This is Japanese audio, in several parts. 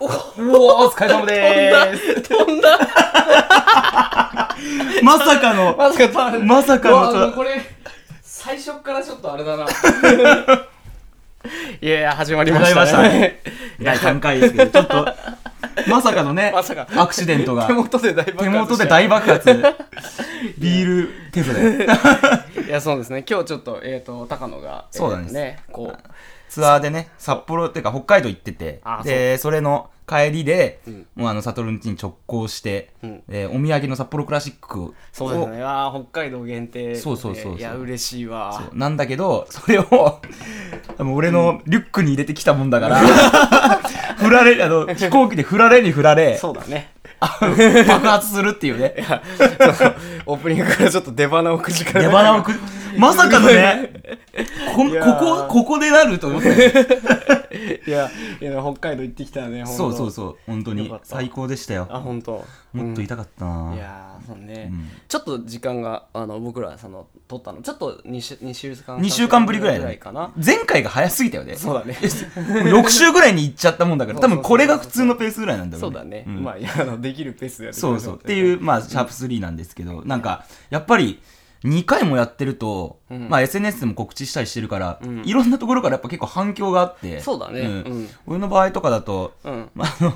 おおお疲れ様でーす。飛んだ。まさかのまさかまさかのこれ最初っからちょっとあれだな。いやいや始まりましたね。第3回ですけどちょっとまさかのねまさか。アクシデントが。手元で大爆発手元で大爆発。ビールテストで。いやそうですね。今日ちょっとえっ、と高野がそうなんです。えーねこうツアーでね札幌っていうか北海道行っててあでそれの帰りで、うん。もうあのサトルんちに直行して、うん。でお土産の札幌クラシックをそうですね。あー北海道限定。そうそうそう。そういや嬉しいわ。なんだけど それを俺のリュックに入れてきたもんだから 振られあの飛行機で振られに振られそうだね 爆発するっていうね。いやオープニングからちょっと出花をくじかれ出花をくまさかのねこここここでなると思って。いやいや北海道行ってきたねそうそううそう本当に。最高でしたよ。あ本当もっと痛かったな、いやーそうね、うん。ちょっと時間があの僕らその撮ったのちょっと 2, 週2週間2週間ぶりぐらいだね。かな。前回が早すぎたよね。そうだね。6週ぐらいに行っちゃったもんだから 多分これが普通のペースぐらいなんだろそうだね、ん。まあいやあのできるペースでやそうそう。っていうまあシャープ3なんですけどなんかやっぱり2回もやってると、うん。まあ SNS でも告知したりしてるから、うん。いろんなところからやっぱ結構反響があってそうだね。ん。うん。俺の場合とかだと、うん。まあ、あの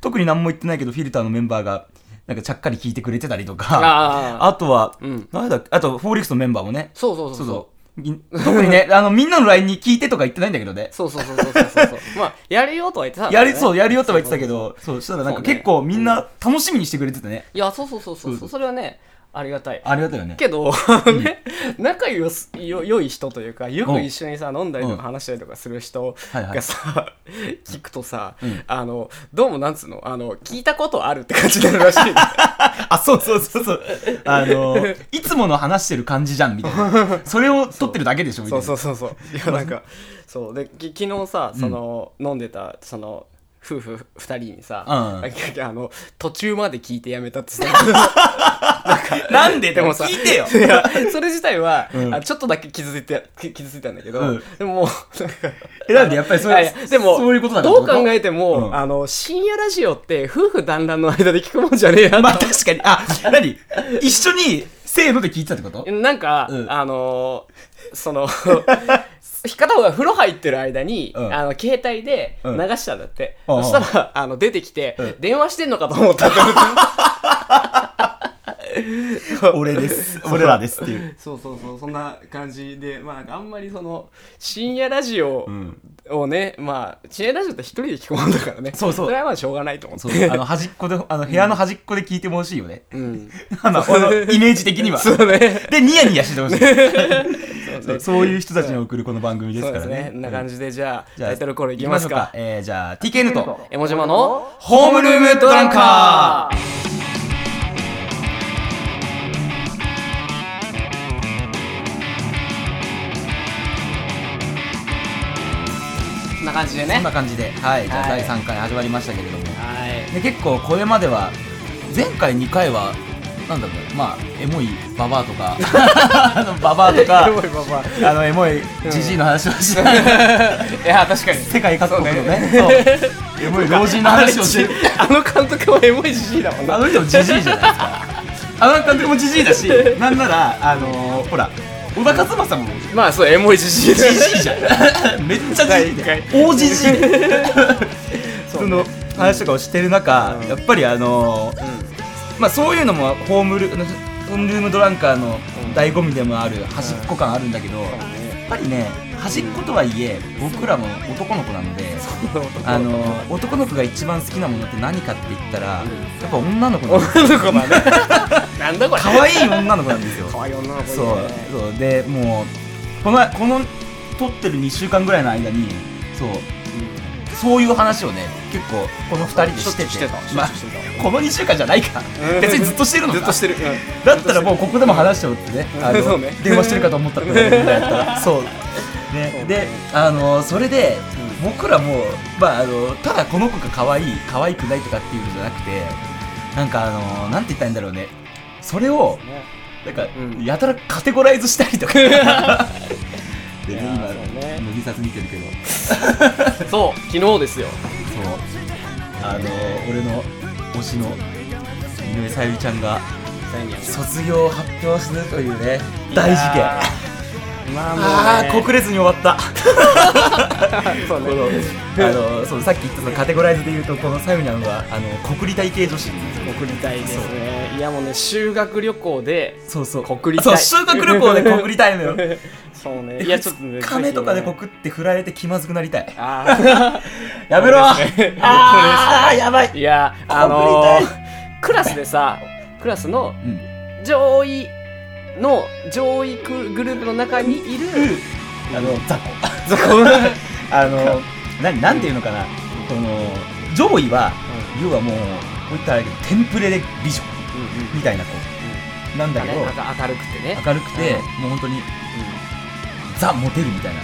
特に何も言ってないけどフィルターのメンバーがなんかちゃっかり聞いてくれてたりとか。ああとは、うん。誰だっけ？あとフォーリックスのメンバーもね。そうそうそうそう。そうそう。み特にね あのみんなの LINE に聞いてとか言ってないんだけどね。そうそうそうそうそうそう まあやるよとは言ってたんだやり、そう、やるよとは言ってたけど、そう、したらなんか結構みんな楽しみにしてくれててね。いやそうそうそうそう。そそう。それはねありがたい。ありがたいよね。けど、ね、仲良すよ良い人というかよく一緒にさ飲んだりとうんか話したりとかする人はいはい。がさ、聞くとさ、うん。あのどうもなんつうの？あの聞いたことあるって感じになるらしい あ、そうそうそうそう。あの、いつもの話してる感じじゃん、みたいな。それを撮ってるだけでしょ、みたいな。そうそうそうそう。いやなんかそう。でき昨日さその、飲んでたその夫婦二人にさ、うん。ああの途中まで聞いてやめたってさ。なんかなんででもさ聞いてよ。いやそれ自体は、うん。あちょっとだけ傷ついてき傷ついたんだけど、うん。でももうなんかえ、なんでやっぱりそ いやいやれ、でもそういうことだからどう考えても、うん。あの深夜ラジオって夫婦団らんの間で聞くもんじゃねえやまあ確かに、あ、何？一緒に、せーので聞いてたってこと？なんか、うん。あのーその片方が風呂入ってる間に、うん。あの携帯でうん。流したんだって、うん。そしたらあの出てきて、うん。電話してんのかと思ったって 俺です。俺らですっていう。そうそうそうそんな感じでまああんまりその深夜ラジオうん。をね、まあ深夜ラジオって一人で聞くもんだからね。そうそう。それはまあしょうがないと思っそうてあの、端っこで、あの、部屋の端っこで聞いてほしいよね。うん。あの、このイメージ的には。そうね。で、ニヤニヤしてほしい。そうねそうそういう人たちに送るこの番組ですからね。そんな感じでじゃあタイトルコールいきますか。えー、じゃあ、TKN と、エモジマのホームルームドランカー。こんな感じでね。そんな感じで、はい、じゃあはい。第3回始まりましたけれども、はい。で結構これまでは、前回2回は、なんだろう、まあ、エモいババアとか、あ のババアとか。エモいババあのエモいジジイの話をして、いや確かに。世界各国のね、そうエモい老人の話をし。てる。あの監督はエモいじじいだもんな。あの人もジジイじゃないですか。あの監督もジジイだし、なんなら、あのー、ほら、小田和正も。まあそうエモいじじいジジイじゃん。めっちゃジジイで。大ジジイで。その話とかをしてる中、うん。やっぱりあのーまあそういうのもホームルホームルームドランカーの醍醐味でもある端っこ感あるんだけど、やっぱりね端っことはいえ僕らも男の子なので、あのー男の子が一番好きなものって何かって言ったら、やっぱ女の子なんですよ。女の子だね。なんだこれ。可愛い女の子なんですよ。可愛い女の子そうそう。でもうこのこの撮ってる2週間ぐらいの間にそうそういう話をね結構この2人でしてて。してた。まあこの2週間じゃないか。うん。別にずっとしてるのか。ずっとしてる。だったらもうここでも話しちゃおうってね。あのね。電話してるかと思ったってことだったら。そう。ね。であのそれで僕らもまああのただこの子が可愛い可愛くないとかっていうのじゃなくてなんかあのなんて言ったらいいんだろうね。それをなんか、うん。やたらカテゴライズしたりとか でねいやー今そうね。乃木撮見てるけどそう昨日ですよ。そうあの俺の推しの井上さゆりちゃんが卒業を発表するというね大事件。まあもう、ね、ああ国列に終わった。そうね。あのそうさっき言ったそのカテゴライズで言うとこのさゆりゃんはあの国立体系女子。送りたいですね。いやもうね修学旅行でそうそう。国立そう修学旅行で国立体のよ そうね。いやちょっとね金とかで告って振られて気まずくなりたい。あー。やめろ。あー やばい。いやあのー、クラスでさクラスのうん。上位の上位グループの中にいるあの雑魚。雑魚。あのななんていうのかな。この上位は要はもうこういったらテンプレで美女みたいな子なんだけどね明明るくてね。明るくてうん。もう本当にザ・モテるみたいな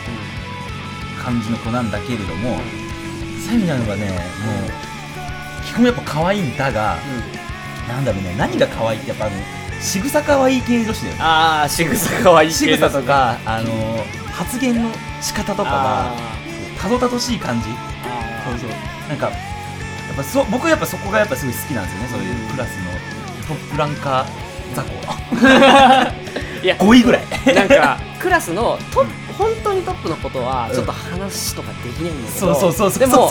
感じの子なんだけれどもさゆりなのがねもう基本やっぱ可愛いんだがなんだろうね何が可愛いってやっぱあの仕草可愛い系女子だよね。ああ仕草可愛い仕草とかあの発言の仕方とかがあたどたどしい感じ。そうそう。なんかやっぱそ僕はやっぱそこがやっぱすごい好きなんですよねそういうクラスのトップランカー雑ー いや魚5位ぐらい。なんかクラスのトップ本当にトップのことはちょっと話とかできないんだけど、そうそうそうそう。でも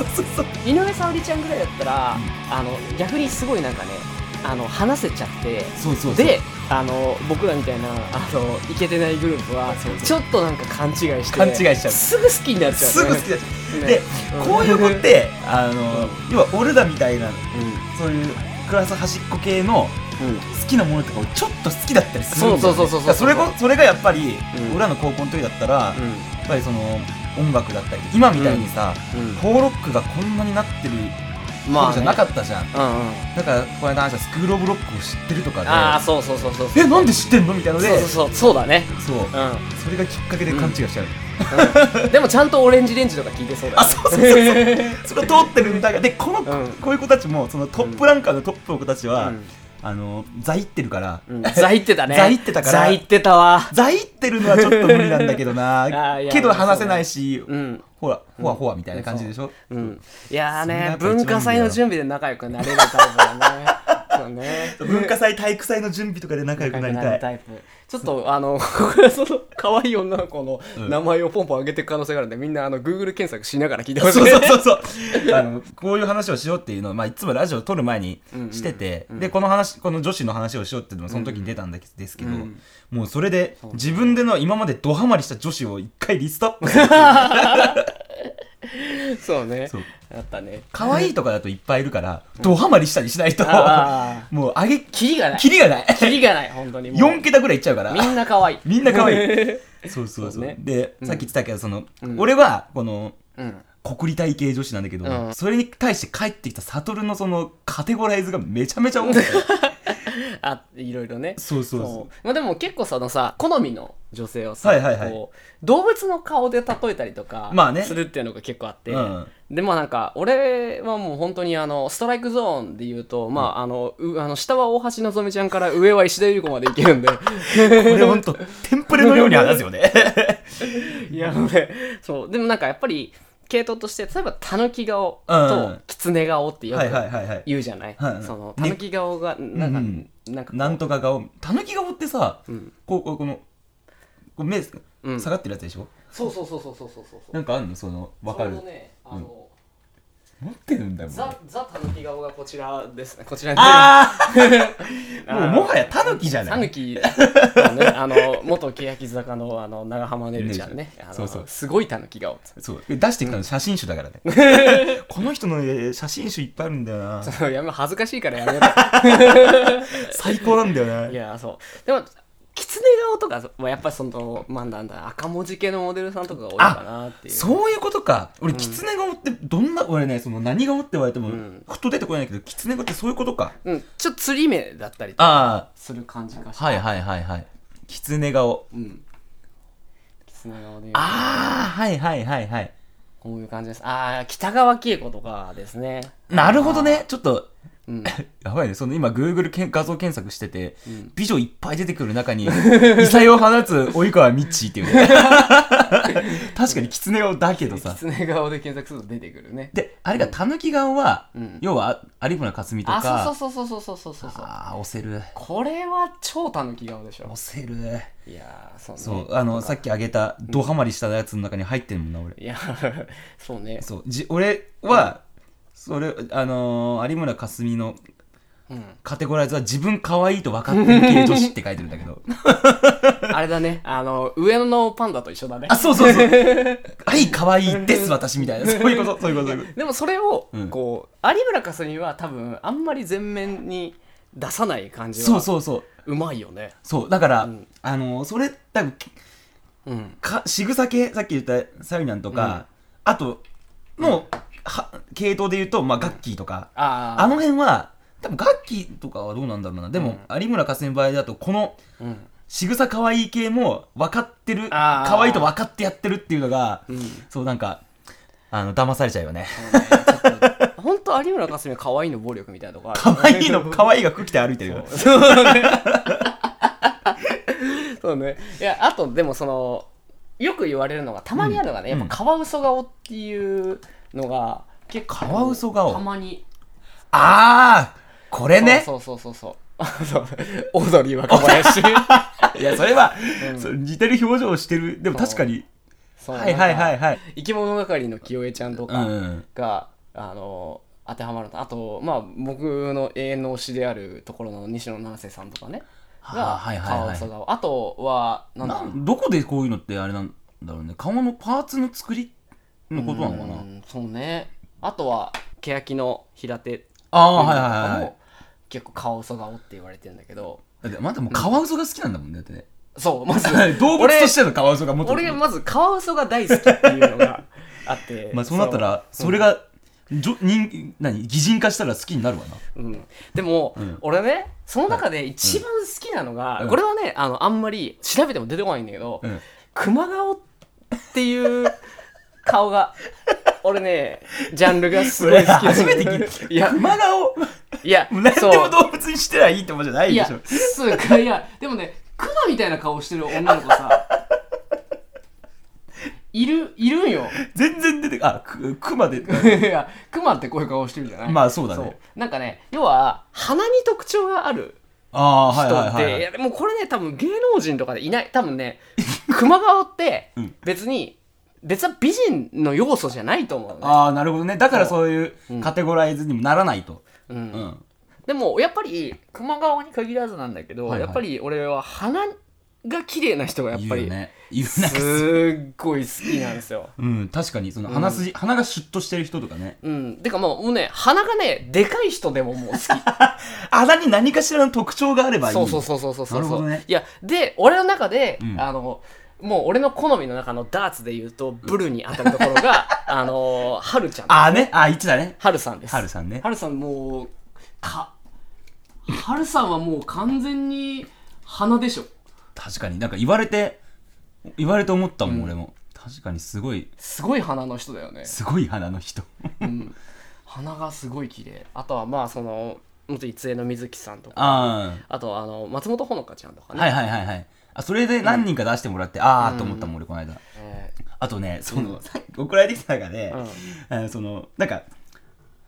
井上沙織ちゃんぐらいだったら、あの逆にすごいなんかねあの話せちゃってそうそうそう。であの僕らみたいなあのイケてないグループはそうそう。ちょっとなんか勘違いして勘違いしちゃう。すぐ好きになっちゃう、ね、すぐ好きだしねでう。んこういう子ってあの要は俺らみたいなうそういうクラス端っこ系のんうん好きなものとかをちょっと好きだったりするんだよ、ね、そうそうそうそうそう。だからそれこそれがやっぱり、うん。俺らの高校の時だったら、やっうぱりその音楽だったり今みたいにさ、フォーロックがこんなになってるまあ、頃じゃなかったじゃん、だからこの間話したスクール・オブ・ロックを知ってるとかでああそうそうそうそうそう。えなんで知ってんのみたいなのでそうそうそうそうだね。そう。うそれがきっかけで勘違いしちゃう、ん。でもちゃんとオレンジレンジとか聞いてそうだあそうそうそうそう。そこ通ってるんだが。でこの、うん。こういう子たちもそのトップランカーのトップの子たちは、うんあの座いってるから、うん。座いってたね。座いってたから。座いってたわ。座いってるのはちょっと無理なんだけどな。あいやけど話せないし、うん。ほらほわほわみたいな感じでしょ、うん。いやーねそれがやっぱ一番いいんだよ。文化祭の準備で仲良くなれるタイプだね。そうね。文化祭体育祭の準備とかで仲良くなりたい。タイプちょっとあのその可愛い女の子のうん。名前をポンポン上げていく可能性があるんでみんなあの Google 検索しながら聞いてほしいそうそうそうそう。あのこういう話をしようっていうのを、まあ、いつもラジオを撮る前にしてて、うんうん。でこの話この女子の話をしようっていうのもその時に出たんですですけど、うんもうそれで自分での今までドハマりした女子を一回リストアップ そうねあったね。可愛いとかだといっぱいいるから、ドハマりしたりしないとあ もう上げキリがない。キリがない。キリがない本当にもう。4桁ぐらいいっちゃうから。みんな可愛い。みんな可愛い。そうそうそう。そうね。で、うん。さっき言ってたけどその、うん。俺はこのうん。国立体系女子なんだけど、うん。それに対して帰ってきた悟のそのカテゴライズがめちゃめちゃ多くて あいろいろね。そうそうそそう。まあでも結構そのさ好みの女性をさ、はいはいはい。こう動物の顔で例えたりとかまあね。するっていうのが結構あって、うん。でもなんか俺はもう本当にあのストライクゾーンで言うと、まああのうあの下は大橋のぞみちゃんから上は石田ゆり子までいけるんで。これほんとテンプレのように話すよね。いや俺そう。でもなんかやっぱり系統として例えばたぬき顔うん。ときつね顔ってよく言うじゃない、そのたぬき顔がなんか、うん。なんかなんとか顔。たぬき顔ってさ、ん。こうこうこのこう目うん。下がってるやつでしょ、そうそうそうそうそうそうそう。なんかあんの？そのわかる。ねあの、持ってるんだよザ・ザ・たぬき顔がこちらですね。こちらにあああ もうもはやタヌキじゃない。たぬきのねあの元欅坂のあの長浜ねるちゃんね。そうそう。すごいたぬき顔。そう。出してきたの写真集だからね、この人のえー写真集いっぱいあるんだよな。そうやめ恥ずかしいからやめろ。最高なんだよな。いやそう。でもきつね顔とかはやっぱりそのまあなんだ赤文字系のモデルさんとかが多いかなっていう。そういうことか。俺狐顔ってどんな俺ねその何顔って言われてもん。ふっと出てこないけど狐顔ってそういうことか。うん、ちょっと釣り目だったりとかあする感じがしあはいはいはいはい。狐顔。うん。きつね顔で。ああはいはいはいはい。こういう感じです。ああ北川景子とかですね。なるほどね。ちょっとうん、やばいね。その今 Google けん画像検索してて、美女いっぱい出てくる中に 異彩を放つ及川みっちーっていう 確かに狐顔だけどさ。狐顔で検索すると出てくるね。であれが狸顔は、要は有村架純とか。あそうそうそうそうそうそうああ押せる。これは超狸顔でしょ。押せる。いやそう,、そうあのさっきあげたドハマりしたやつの中に入ってるもんな俺。いやそうね。そう。じ俺は、それあのー有村架純のうん。カテゴライズは自分可愛いと分かってる系女子って書いてるんだけど。あれだね。あの上野のパンダと一緒だね。あそうそうそう。はい可愛いです私みたいな。そういうことそういうことそういうこでもそれをうん。こう有村架純は多分あんまり前面に出さない感じとそうはそうそう。うまいよね。そうだから、うん。あのーそれ多分うん。か仕草系さっき言ったサユニャンとか、あとの、は系統で言うと、まあ、ガッキーとか、ああの辺は多分ガッキーとかはどうなんだろうな。でも、有村架純の場合だとこのうん。仕草可愛い系も分かってる可愛いと分かってやってるっていうのが、うん。そうなんかあの騙されちゃうよね。本当有村架純は可愛いの暴力みたいなとこある。可愛いの可愛いが服着て歩いてるよ。そうね。そうね。いやあとでもそのよく言われるのがたまにあるのがね、うん。やっぱカワウソ顔っていうのが結構カワウソ顔。たまに。ああこれね。そうそうそうそう。そう。オードリー若林。いやそれは、うん。そう似てる表情をしてる。でも確かに。はいはいはいはい。生き物係の清江ちゃんとうかん。が、あの当てはまると。あとまあ僕の永遠の推しであるところの西野七瀬さんとかね。はあがはいはいはい。カワウソ顔。あとはなんどこでこういうのってあれなんだろうね。顔のパーツの作りのことなのかな。うんそうね。あとは欅の平手。ああはいはいはいはい。も結構カワウソ顔って言われてるんだけど。だってまだもうカワウソが好きなんだもんねだってね。そうまず。動物としてのカワウソがもっと俺俺まずカワウソが大好きっていうのがあって。まあそうなったらそれがじょ人何擬人化したら好きになるわな。うん、でも、うん。俺ねその中で一番好きなのが、うん。これはねあのあんまり調べても出てこないんだけど、うん。熊顔っていう顔が。俺ねジャンルがすごい好き 初めて聞いいや。熊顔いや何でも動物にしてはいいってもんじゃないでしょ。すかい。やでもねクマみたいな顔してる女の子さいるいるんよ。全然出てあく熊で。いやクマってこういう顔してるじゃない？まあそうだね。なんかね要は鼻に特徴があるあって、はいはもこれね多分芸能人とかでいない。多分ね熊顔ってうん。別に別は美人の要素じゃないと思うのね、ああなるほどね。だからそう。いううん。カテゴライズにもならないと。うん。うん。でもやっぱり熊顔に限らずなんだけど、はいはい。やっぱり俺は鼻が綺麗な人がやっぱりね。すっごい好きなんですよ。うん確かにその鼻筋鼻がシュッとしてる人とかね。うん。てかもうもうね鼻がねでかい人でももう好き。鼻に何かしらの特徴があればいい。そうそうそうそうそうそう。なるほどね。いやで俺の中で、うん。あのもう俺の好みの中のダーツで言うとブルに当たるところが あのはるちゃん。ああね。ああ言ってたね。はるさんです。はるさんね。はるさんもうかはるさんはもう完全に鼻でしょ。確かに。なんか言われて言われて思ったもん、俺も。確かにすごい。すごい鼻の人だよね、すごい鼻の人。うん、鼻がすごい綺麗。あとはまあその元一重の水木さんとか。ああとあの松本穂香ちゃんとかあ、ね、はいはいはいはいあそれで何人か出してもらって、ああと思ったもん俺この間。えあとねその、送られてきた中で、ーうん。えーそのなんか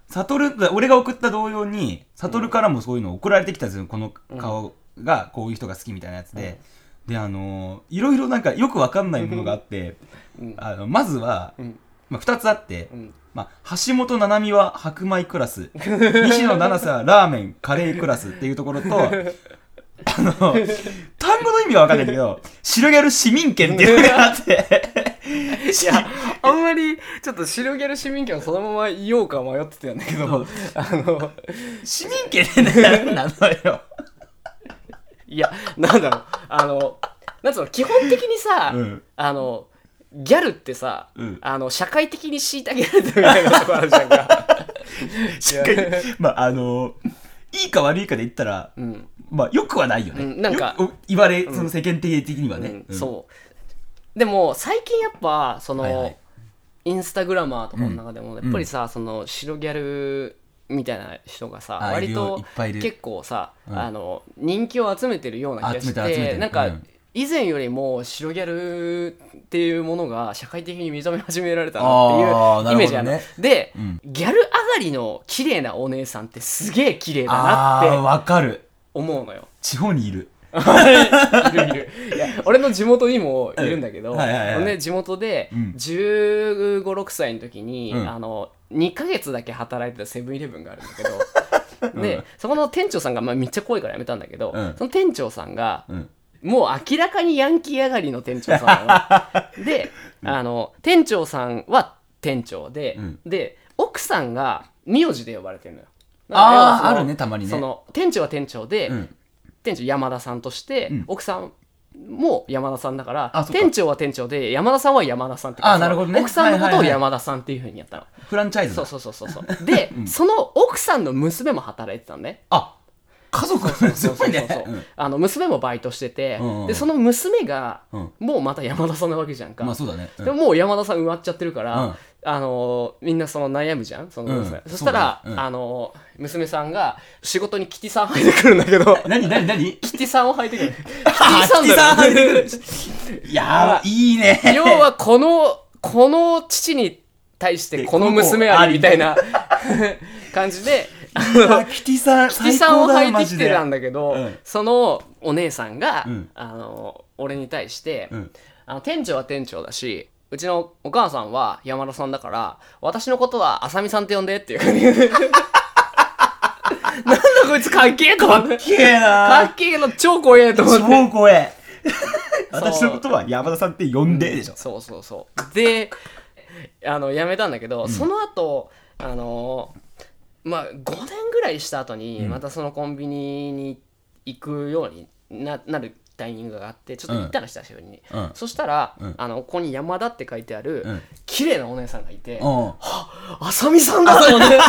悟る俺が送った同様に悟からもそういうの送られてきたんですよこの顔がこういう人が好きみたいなやつで、であのーいろいろなんかよくわかんないものがあって、うん。あのまずは、うん。まあ、2つあって、うん。まあ、橋本七海は白米クラス。西野七瀬はラーメンカレークラスっていうところと あの単語の意味は分かんないんだけど白ギャル市民権っていうのがあって。いやあんまりちょっと白ギャル市民権をそのまま言おうか迷ってたんだけどあの市民権って何なのよ。いやなんだろう。あのなんつうの基本的にさ、うん。あのギャルってさ、うん。あの社会的に虐げられてるみたいなとこあるじゃんか。しっかりまああのいいか悪いかで言ったら、うん。まあよくはないよね、うんなんか言われその世間的にはね、そう。でも最近やっぱその、はいはい。インスタグラマーとかの中でもやっぱりさ、その白ギャルみたいな人がさ割と結構さ、うん。あの人気を集めてるような気がしてなんか、うん以前よりも白ギャルっていうものが社会的に認め始められたなっていうイメージある。ので、うん。ギャル上がりの綺麗なお姉さんってすげえ綺麗だなってわかる。思うのよ。地方にいる。いるいる。いや 俺の地元にもいるんだけど、はいはいはい。ね、地元でうん。1 5 6歳の時に、うん。あの2ヶ月だけ働いてたセブンイレブンがあるんだけど で、そこの店長さんが、まあ、めっちゃ濃いからやめたんだけど、うん。その店長さんが、うんもう明らかにヤンキー上がりの店長さん で、あの店長さんは店長で、うん。で奥さんが名字で呼ばれてるのよ。あーだから要はそのあるねたまにね。その店長は店長で、うん。店長山田さんとして、うん。奥さんも山田さんだから店長は店長で山田さんは山田さんってあなるほどね。奥さんのことをはいはいはい。山田さんっていうふうにやったの、フランチャイズだ。そうそうそうそう。そうで、その奥さんの娘も働いてたのね。あ家族そうそうそうそうあの娘もバイトしてて、うんうんでその娘が、うん。もうまた山田さんなわけじゃんか、まあそうだね。うん。でももう山田さん埋まっちゃってるから、うん。あのーみんなその悩むじゃんその娘、うん。そしたら、そうだね。うん。あのー娘さんが仕事にキティさん履いてくるんだけど。何何何？キティさんを履いてくる。キティあさんだよ。キティさん履いてくる。いやーいいね。要はこのこの父に対してこの娘ありみたいな 感じであキティさん キティさんを履いてきてたんだだけど、うん。そのお姉さんが、うん。あの俺に対して、うん。あの店長は店長だしうちのお母さんは山田さんだから私のことは浅見さんって呼んでっていうふうになんだこいつかっけえと思って。きれいかな。っけえの超怖えと思って。超怖え。私のことは山田さんって呼んででしょ。そう。そうそうであの辞めたんだけど、その後あのまあ5年ぐらいした後にうん。またそのコンビニに行くようにななるタイミングがあってちょっと行ったの久しぶりに、うん。そしたら、うん。あのここに山田って書いてある、うん。綺麗なお姉さんがいてうん「あさみさんだ!」と思って。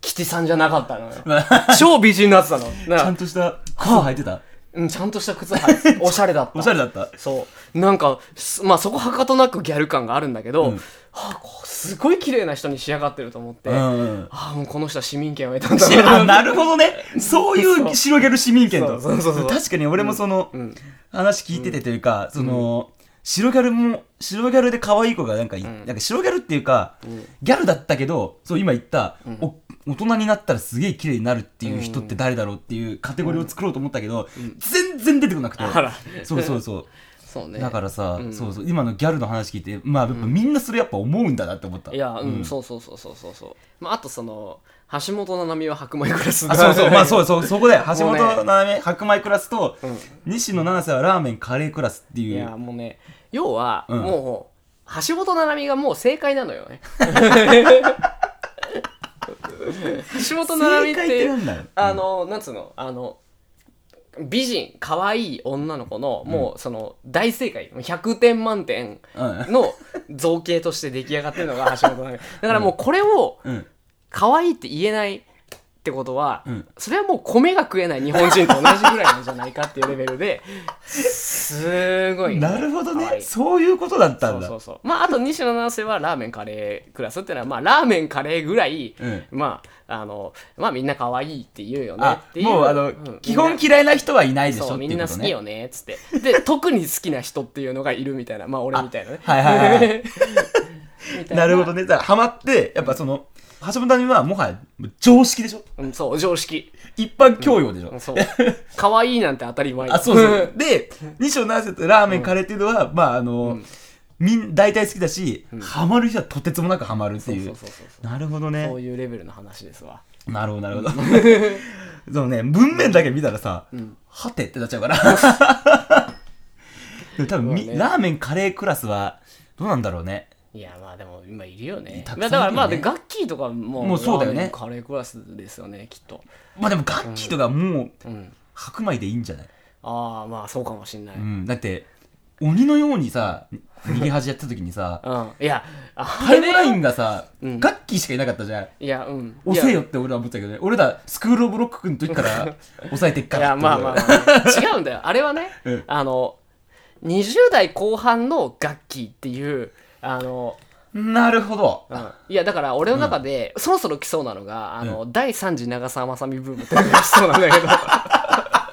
キティさんじゃなかったのよ。超美人になってたの。ちゃんとした靴履いてたうん、ちゃんとした靴履いておしゃれだった。おしゃれだった。そう。なんかすまあそこはかとなくギャル感があるんだけど、うん。はあ、こうすごい綺麗な人に仕上がってると思って、うあんあもうこの人は市民権を得たんだあ なるほどね。そういう白ギャル市民権と。そうそうそうそう。確かに俺もそのうん。話聞いててというかその白ギャルも白ギャルで可愛い子がなんかいなんか白ギャルっていうかギャルだったけどそう今言ったお大人になったらすげえ綺麗になるっていう人って誰だろうっていうカテゴリーを作ろうと思ったけど全然出てこなくて。あら。そうそうそう。そうね。だからさ、うん。そうそう今のギャルの話聞いてまあやっぱみんなそれやっぱ思うんだなって思った。いやうん、うん。そうそうそうそうそうそう、まあ、あとその橋本七海は白米クラスあそうそう。まあそううそうそこで橋本七海白米クラスと、うん。西野七瀬はラーメンカレークラスっていいうやもうね要は、うん。もう橋本七海がもう正解なのよね。橋本七海ってあのなんつうの？あの美人可愛い女の子のもうその大正解。100点満点うん。の造形として出来上がってるのが橋本七海。だからもうこれをうん可愛いって言えないってことは、うん。それはもう米が食えない日本人と同じぐらいなんじゃないかっていうレベルですごいなるほどね。そういうことだったんだ。そうそうそう。まああと西野七瀬はラーメンカレークラスっていうのはまあラーメンカレーぐらい、うん。まああのまあみんな可愛いって言うよねあっていう。もうあの、ん。基本嫌いな人はいないでしょそうみんな好きよねっつって。で特に好きな人っていうのがいるみたいな。まあ俺みたいなね。はいはいはい なるほどね。だからハマってやっぱその橋本谷はもはや常識でしょ？うんそう常識。一般教養でしょ、うんそう。可愛いなんて当たり前。あそうそう で西野七瀬とラーメンカレーっていうのは、まああの、みん大体好きだし、ハマる人はとてつもなくハマるっていう。そうそうそうそうなるほどそうねいうレベルの話ですわ。なるほどなるほど。そのね文面だけ見たらさ、ん。はてってなっちゃうから。でも多分、ね。ラーメンカレークラスはどうなんだろうねいやまあでも今いるよね。たくまあさんいるよね。だからまあでガッキーとかももうそうだよね。ラーメンカレークラスですよねきっと。まあでもガッキーとかもううん。白米でいいんじゃない、ああまあそうかもしんない、うん、だって鬼のようにさ逃げ恥やった時にさうん、いやあタイムラインンがさ、うん。ガッキーしかいなかったじゃん。いやうん。押せよいって俺は思ったけどね俺らスクールオブロックの時から 抑えてっからやまあまあ、まあ、違うんだよ。あれはね、うん。あの20代後半のガッキーっていうあのなるほど。うん。いやだから俺の中で、そろそろ来そうなのがあの、第3次長澤まさみブームって来そうなんだけどあ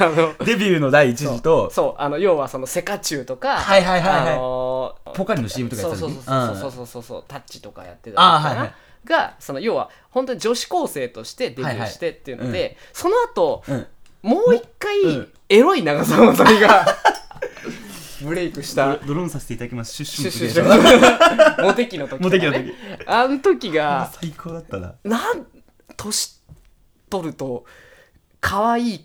のデビューの第一次と。そう。あの要はそのセカチュウとかはいはいはいはい。あのーポカリの CM とかやそうってた時そうそうそうそうそうタッチとかやってたりあはいはいがその要は本当に女子高生としてデビューしてっていうので、はいはその後うんもう一回、うんエロい長澤まさみがブレイクしたドローンさせていただきます。シュッシュシュッシュッシュモテ期の時モテ期の時あの時が最高だったななん年取ると可愛い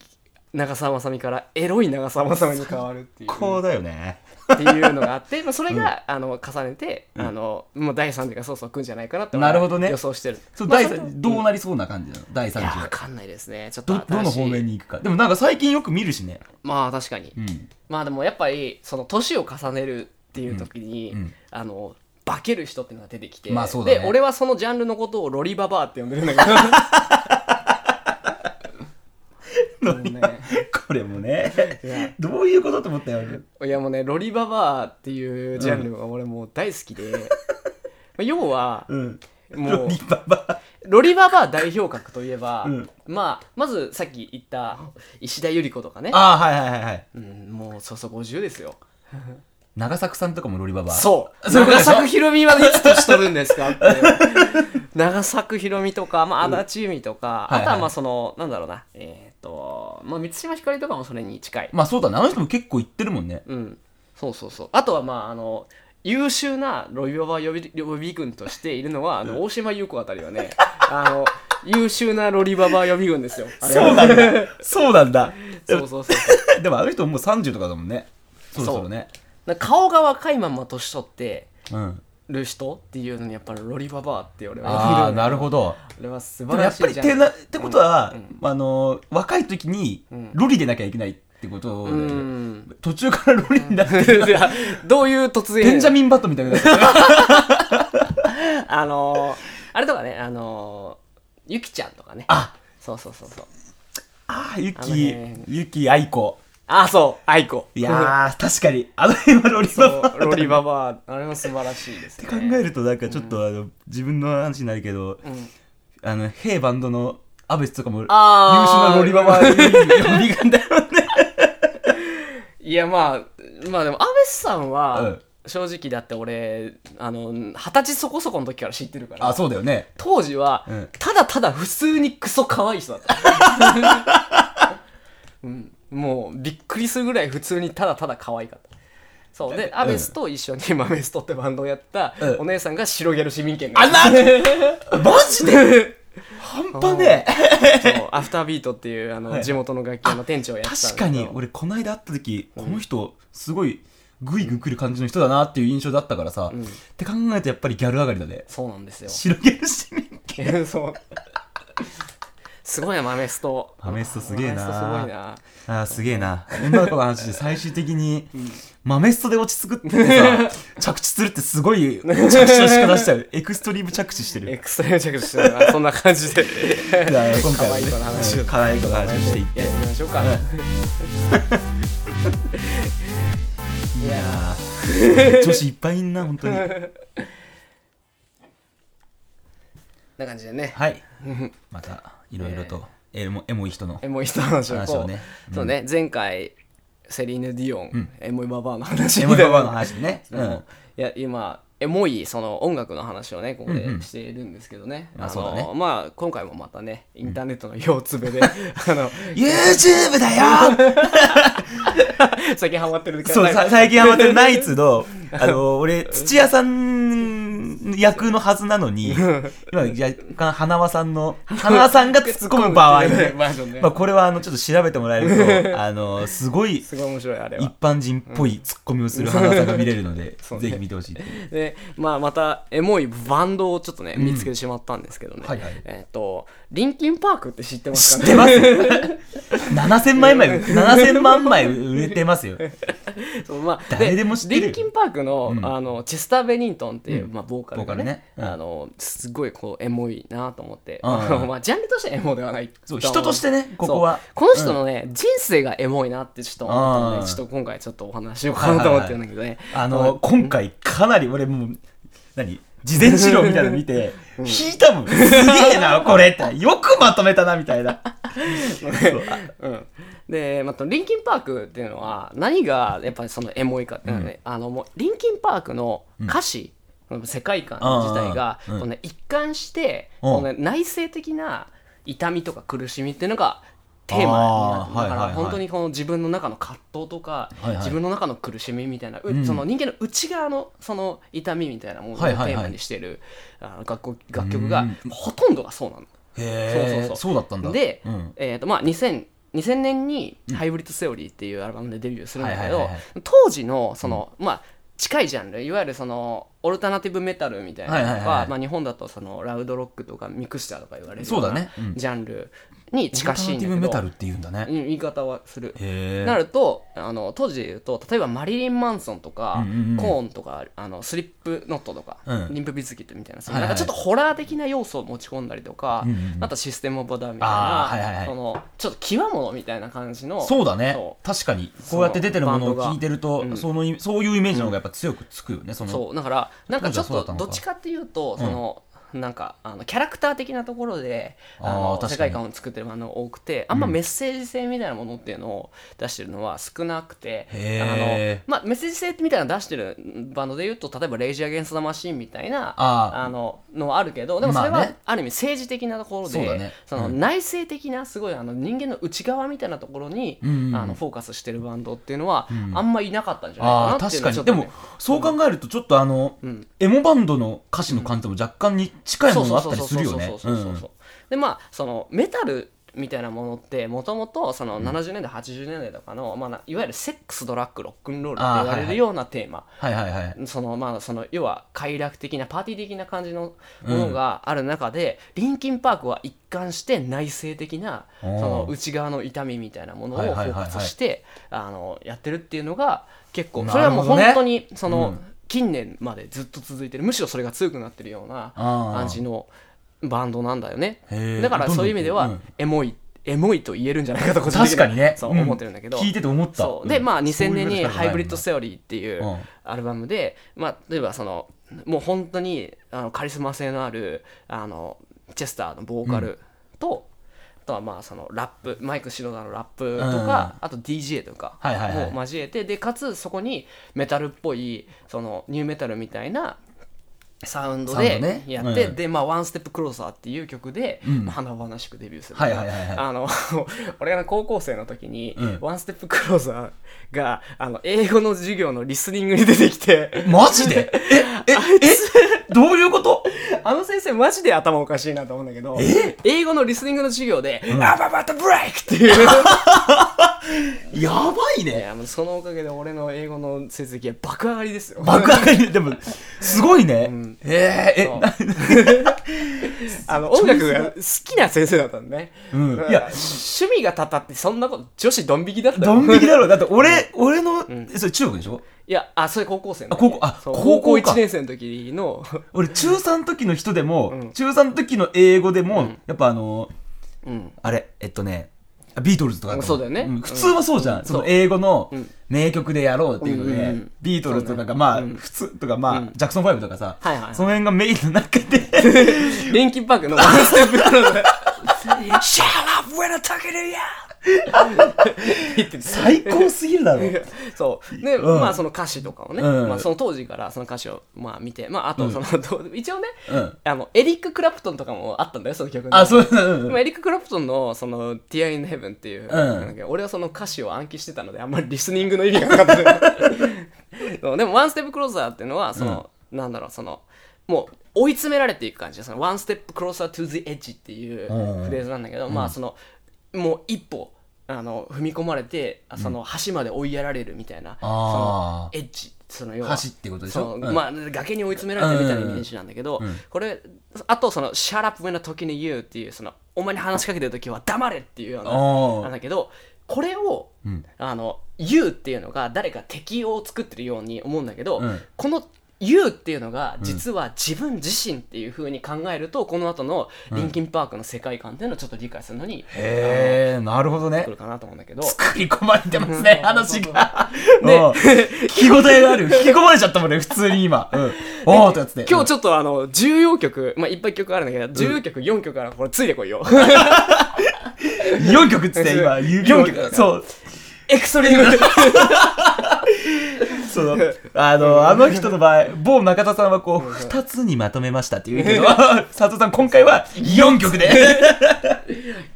長澤まさみからエロい長澤まさみに変わるっていうこうだよねっていうのがあって、まあ、それが、あの重ねて、あのもう第3次がそうそう来るんじゃないかなってなるほどね。予想してる。そうまあ第三どうなりそうな感じなの？第い三次は。やわかんないですね。ちょっとどどの方面に行くか。でもなんか最近よく見るしね。まあ確かに、うん。まあでもやっぱりその年を重ねるっていう時に、うん。うん。あの化ける人っていうのが出てきて、まあそうだね。で俺はそのジャンルのことをロリババアって呼んでるんだけどもうね。これもね。どういうことと思ったよ？いやもうねロリババアっていうジャンルが俺もう大好きで、ま あ要はうん。もうロリババロリババア代表格といえば、うん。まあまずさっき言った石田ゆり子とかね、ああはいはいはいはい。うん、もうそうそう50ですよ。長作さんとかもロリババそう。長作ひろみまでいつ年取るんですかって。長作ひろみとか、まあ、足立由美とか、はいはい。あとはまあそのなんだろうなえっ、と、まあ、満島ひかりとかもそれに近い。まあそうだね。あの人も結構言ってるもんね。うん。そうそうそう。あとはまああの優秀なロビババ予備予備軍としているのはあの大島優子あたりはねあの優秀なロリババ予備軍ですよ。あれ。はそうなんだ。そうなんだ。そうそうそうそう。でもあの人もう30とかだもんね。そろそろね。な顔が若いまんま年取ってうんる人っていうのにやっぱりロリババアって俺はああなるほど。どあれは素晴らしいじゃん。ってなってことは、うん。あの若い時にん。ロリでなきゃいけないってことうだよね、ん。途中からロリになってどういう突然ベンジャミン・バットみたいな あのー、あれとかねあのー、ゆきちゃんとかね。あ。そうそうそうそう。ああのきねゆきあいこあそう。愛子いやー確かに。あの辺はロリババそうロリババアあれは素晴らしいですね。って考えるとなんかちょっとあの、自分の話になるけど、うん。あのヘイバンドのアベスとかも優秀あーなロリババに呼びがんだよね。いやまあまあでもアベスさんは、うん。正直だって俺あの二十歳そこそこの時から知ってるからあそうだよね。当時は、うん。ただただ普通にクソ可愛い人だった、うん、もうびっくりするぐらい普通にただただ可愛かった。そう。で、アベスと一緒に マメストってバンドをやったうん。お姉さんが白ギャル市民権あなマジで？半端ねえ。そう。アフタービートっていうあの、はい。地元の楽器屋の店長をやってたんだけど。確かに。俺この間会った時、この人すごいグイグイ来る感じの人だなっていう印象だったからさ、ん。って考えるとやっぱりギャル上がりだね。そうなんですよ。白ギャル市民そうすごいなマメスト。マメストすげえな。マメストすごいな。あーすげえな。女の子の話で最終的にマメストで落ち着くってさ 着地するってすごい着地の仕方しちゃうエクストリーム着地してる。エクストレーム着地してるな。そんな感じで。じゃあ今回はね可愛い子の話を。していって。やってみましょうか、うんいやー。女子いっぱいいんな本当に。な感じでね。はい。またいろいろと。エモエモい人の。エモい人の話をこう話をね。そうね前回セリーヌ・ディオン、ん。エモいババアの話エモいババアの話でね。そのいや今エモいその音楽の話をねここうんうん。でしているんですけどね、ああそうだね。のまあ今回もまたねインターネットの腰つべで、あの YouTube だよ！最近ハマってるそうさ最近ハマってるナイツのあの俺土屋さん役のはずなのに今若干花輪さんの花輪さんが突っ込む場合バージョンね。まあこれはあのちょっと調べてもらえると あのすごいすごい面白いあれは。一般人っぽいツッコミをする花輪さんが見れるので そうね。ぜひ見てほしいで、まあ、またエモいバンドをちょっとね、見つけてしまったんですけどね、はいはい。えっ、とリンキンパークって知ってます？知かねってます。7000枚枚7000万枚売れてますよ。そうまあ、誰でも知ってる。リンキンパークの,、うん。あのチェスター・ベニントンっていう、うん。まあ、ボーカルがねね。うん。あのすごいこうエモいなと思って、うん まあ、ジャンルとしてはエモではないそう人としてねここは。この人のね、人生がエモいなってちょっと思ったのうんでちょっと今回ちょっとお話ししようかなと思ってるんだけどね、あの今回かなり俺もう何事前資料みたいなの見て、引いたもん。すげえな、これって。よくまとめたな、みたいな。そう。うん、で、またリンキンパークっていうのは何がやっぱりそのエモいかっていうのはね、あのもうリンキンパークの歌詞、世界観自体が、うんこのね、一貫して、うん。このね内省的な痛みとか苦しみっていうのがテーマになあーる。だからはいはいはい。本当にこの自分の中の葛藤とか、はいはい。自分の中の苦しみみたいな、ううん。その人間の内側のその痛みみたいなものをテはいはいはい。ーマにしてる、あの楽曲楽曲がほとんどがそうなの。へえ、そうそうそう。そうだったんだ。で、うん。えーとまあ、2000, 2000年に「ハイブリッド・セオリー」っていうアルバムでデビューするんだけどはいはいはいはい。当時のその、まあ、近いジャンル。いわゆるそのオルタナティブメタルみたいなのが、まあ、日本だとそのラウドロックとかミクスチャーとか言われるジャンルに近しいんだけど。メタルって言うんだね。うん言い方はする。なるとあの当時で言うと例えばマリリン・マンソンとか、うんうんうんコーンとかあのスリップノットとか、うん。リンプビズキットみたいな、はいはいなんかちょっとホラー的な要素を持ち込んだりとか、うんうんうん。あとシステム・オブ・ダウンみたいな、はいはいはい。そのちょっと極物みたいな感じのそうだね。そ。確かに。こうやって出てるものを聞いてると、うんそのいそういうイメージの方がやっぱ強くつくよね。その。そう。だからなんかちょっとどっちかっていうとその、なんかあのキャラクター的なところであの世界観を作ってるバンドが多くてあんまメッセージ性みたいなものっていうのを出してるのは少なくて、あのまあ、メッセージ性みたいなの出してるバンドでいうと例えば「レイジ・アゲンスト・ザ・マシン」みたいなあののはあるけどでもそれはまある意味政治的なところで、そのうん。内省的なすごいあの人間の内側みたいなところに、あのフォーカスしてるバンドっていうのは、ん。あんまいなかったんじゃないかなっていう確かに。でのはちょっとねもそう考えるとちょっとあの、ん。エモバンドの歌詞の感じとも若干に近いものがあったりするよね。でまあそのメタルみたいなものってもともとその70年代80年代とかの、まあな、いわゆるセックスドラッグロックンロールって言われるようなテーマ、要は快楽的なパーティー的な感じのものがある中で、リンキンパークは一貫して内省的なその内側の痛みみたいなものをフォーカスしてあのやってるっていうのが結構なそれはもう本当にその、うん近年までずっと続いてる。むしろそれが強くなってるような感じのバンドなんだよね。だからそういう意味ではエモいエモいと言えるんじゃないかと個人的確かにね。そううん思ってるんだけど、聞いてて思った。そう。でまあ2000年に「ハイブリッド・オセオリー」っていううん。アルバムで、まあ、例えばそのもう本当にあのカリスマ性のあるあのチェスターのボーカルと、あとはまあそのラップマイク・シロダのラップとか、あと DJ とかはいはいはい。も交えてでかつそこにメタルっぽいそのニューメタルみたいなサウンドでね。やって、うん。でまあ「ワンステップクローザーっていう曲で、華々しくデビューする、あの 俺が高校生の時にうん「ワンステップクローザーがあの英語の授業のリスニングに出てきて。マジで？え ええどういうこと？あの先生マジで頭おかしいなと思うんだけど英語のリスニングの授業で「アババタブレイク!」っていう。やばいいねやもうそのおかげで俺の英語の成績は爆上がりですよ。爆上がり。でもすごいね、えー、えそう。な あの音楽が好きな先生だったんね、うん。いや。趣味がたたってそんなこと女子ドン引きだったよ。ドン引きだろ。うだって俺、俺の、えそれ中学でしょ？いやあそれ高校生の時。あ高校あ高高校校か1年生の時の。俺中3の時の人でも、うん。中3の時の英語でも、やっぱあのうん。あれえっとねビートルズとかもそうだよね。ん。普通はそうじゃん、うん。その英語のう。ん名曲でやろうっていうので、ビートルズとかがまあ、普通とかまあ、うん。ジャクソン5とかさ、はいはいはい。その辺がメインの中で。リンキンパークのワンステップクローザー Shut up when I'm talking to you! 言ってて最高すぎるだろ。そう。で、うん。まあその歌詞とかをね、うん。まあ、その当時からその歌詞をまあ見て。まああとその、ど う一応ね、うん。あのエリック・クラプトンとかもあったんだよその曲にあそうエリック・クラプトンのその「Tear in Heaven」っていう、俺はその歌詞を暗記してたのであんまりリスニングの意味がなかったでも「One Step Closer」っていうのはその、なんだろうそのもう追い詰められていく感じ。でその「One Step Closer to the Edge」っていううん。フレーズなんだけど、まあそのもう一歩あの踏み込まれてあその橋まで追いやられるみたいな、そのエッジその要は橋ってことでしょ？うん。まあ崖に追い詰められてるみたいなイメージなんだけど、うん。うん。これあとその「Shut up when I'm talking to you」っていうそのお前に話しかけてる時は黙れっていうようななんだけどこれを、ん。あの「You」っていうのが誰か敵を作ってるように思うんだけど、うん。この言うっていうのが実は自分自身っていう風に考えると、この後のリンキンパークの世界観っていうのをちょっと理解するのにへえなるほどね。来るかなと思うんだけど。作り込まれてますね 話が。ね。うん。聞き応えがある引き込まれちゃったもんね普通に今。うん。おーってやつで今日ちょっとあの14曲まあいっぱい曲あるんだけど14曲4曲からこれついてこいよ。4曲っつって今指を四曲そう。エクストリームそのあのあの人の場合某中田さんはこう2つにまとめましたって言う。けど佐藤さん今回は4曲で。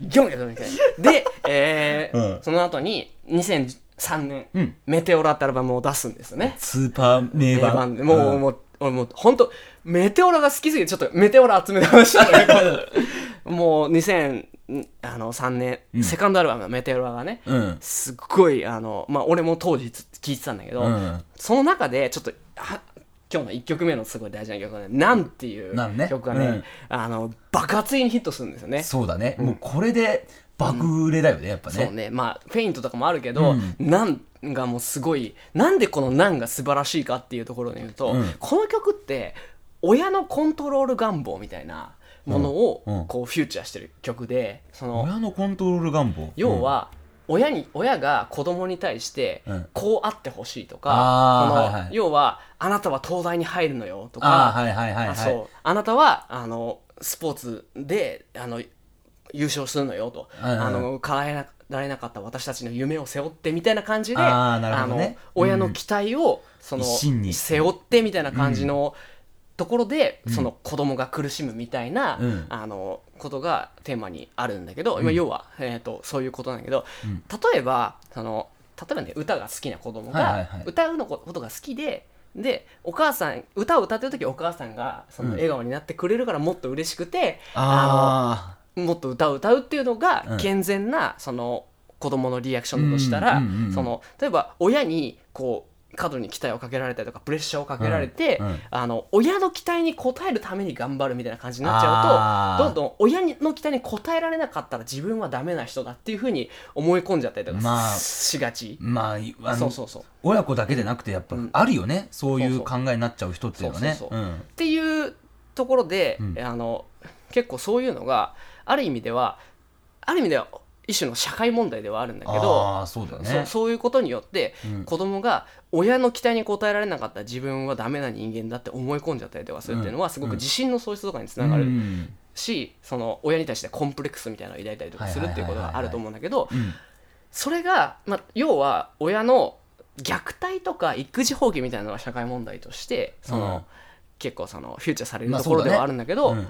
4曲みたいなで、えーうん。その後に2003年、うん。メテオラってアルバムを出すんですよね。スーパー名名盤盤で。もう、ん。もう俺もう本当メテオラが好きすぎてちょっとメテオラ集めてましたね。もう2003年、うん。セカンドアルバムのメテオラがね、うん。すっごいあのまあ俺も当時聴いてたんだけど、うん。その中でちょっとは今日の1曲目のすごい大事な曲がね「なん」っていうなんね。曲がねうん。あの爆発的にヒットするんですよね。そうだね。もうこれで爆売れだよねやっぱね。そうね。まあフェイントとかもあるけど、うん。なんがもうすごいなんでこの「なん」が素晴らしいかっていうところで言うと、うん。この曲って親のコントロール願望みたいなものをうんうんこうフューチャーしてる曲でその親のコントロール願望。要は親に親が子供に対してうん。こうあってほしいとか、そのあーはいはい。要はあなたは東大に入るのよとかあなたはあのスポーツであの優勝するのよと、うんうんあの叶えられなかった私たちの夢を背負ってみたいな感じであーなるほどね。の親の期待を、その背負ってみたいな感じの、ところで、その子供が苦しむみたいな、うん。あのことがテーマにあるんだけど、今要は、えー、とそういうことなんだけど、ん。例えばその例えばね歌が好きな子供が、歌うのことが好きででお母さん歌を歌ってる時お母さんがそのうん。笑顔になってくれるからもっと嬉しくて、あのもっと歌を歌うっていうのがうん。健全なその子供のリアクションだとしたら、うんうんうんうん。その例えば親にこう過度に期待をかけられたりとかプレッシャーをかけられて、うんうん。あの親の期待に応えるために頑張るみたいな感じになっちゃうとどんどん親の期待に応えられなかったら自分はダメな人だっていうふうに思い込んじゃったりとかまあしがち、まあいあのそうそうそう。親子だけでなくてやっぱうん。あるよね。そういそうう。考えになっちゃう人っていうのはね。っていうところで、うん。あの結構そういうのがある意味ではある意味では一種の社会問題ではあるんだけどそうね。そういうことによって、うん。子供が親の期待に応えられなかった自分はダメな人間だって思い込んじゃったりとかするっていうのはすごく自信の喪失とかにつながるうん。し、その親に対してコンプレックスみたいなのを抱いたりとかするっていうことがあると思うんだけどうん。それが、まあ、要は親の虐待とか育児放棄みたいなのが社会問題としてその、うん。結構そのフューチャーされるまあところではあるんだけど、うん。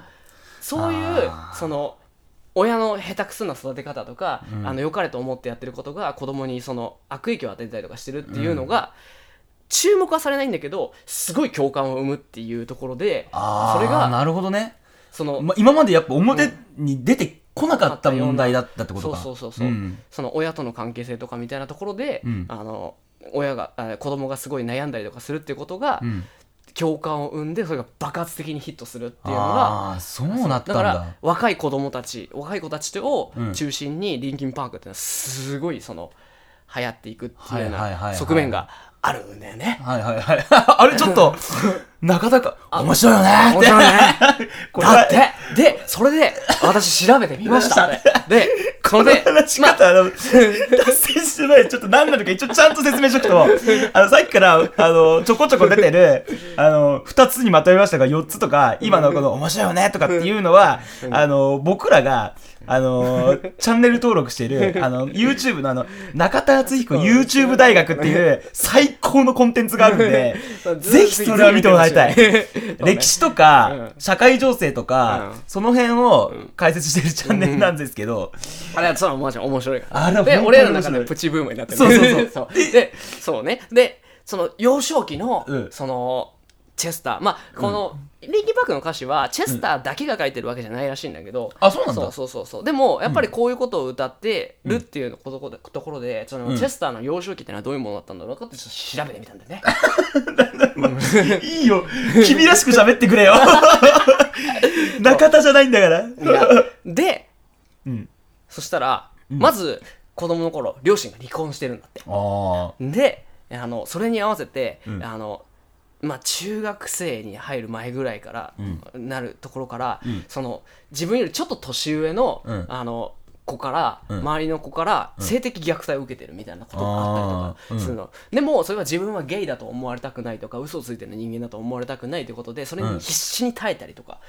そういうその親の下手くそな育て方とか、うん。あの良かれと思ってやってることが子供にその悪影響を与えたりとかしてるっていうのが、注目はされないんだけどすごい共感を生むっていうところであそれがあなるほどね。その、ま今までやっぱ表に出てこなかった問題だったってことそうかそうそうそう、ん。その親との関係性とかみたいなところで、うん。あの親があ子供がすごい悩んだりとかするっていうことが、うん共感を生んでそれが爆発的にヒットするっていうのがそうなったんだ。だから若い子供たち若い子たちをうん。中心にリンキンパークっていうのはすごいその流行っていくっていうような側面があるんだよね。はいはいはい。あれちょっと なか。なか面白いよね。面白いね。これは。だって。でそれで私調べてみました。ででこれで話し方、あ。の、脱線してない。ちょっと何なのか一応ちゃんと説明しとくと、あの、さっきから、あの、ちょこちょこ出てる、あの、二つにまとめましたが、四つとか、今のこの面白いよねとかっていうのは、あの、僕らが、あの、チャンネル登録してる、あの、YouTube のあの、中田敦彦 YouTube 大学っていう最高のコンテンツがあるんで、ぜひそれは見てもらいたい。歴史とか、うん。社会情勢とか、うん。その辺を解説してるチャンネルなんですけど、あれはそうマジ面白いあれで俺らの中でプチブームになってる。そうそうそう。そう。でそうね。でその幼少期の、うん。そのチェスター。まあこの、リンキンパークの歌詞はチェスターだけが書いてるわけじゃないらしいんだけど、あそうなんだそうそうそうそうでもやっぱりこういうことを歌ってるっていうこところでその、うんチェスターの幼少期ってのはどういうものだったんだろうかってちょっと調べてみたんだよね いいよ。君らしく喋ってくれよ。中田じゃないんだから。でうん。そしたら、まず子供の頃両親が離婚してるんだってあであのそれに合わせて、うんあのまあ、中学生に入る前ぐらいから、なるところから、その自分よりちょっと年上の,、うん。あの子から、うん。周りの子から性的虐待を受けてるみたいなことがあったりとかするの、でもそれは自分はゲイだと思われたくないとか嘘をついてる人間だと思われたくないということでそれに必死に耐えたりとか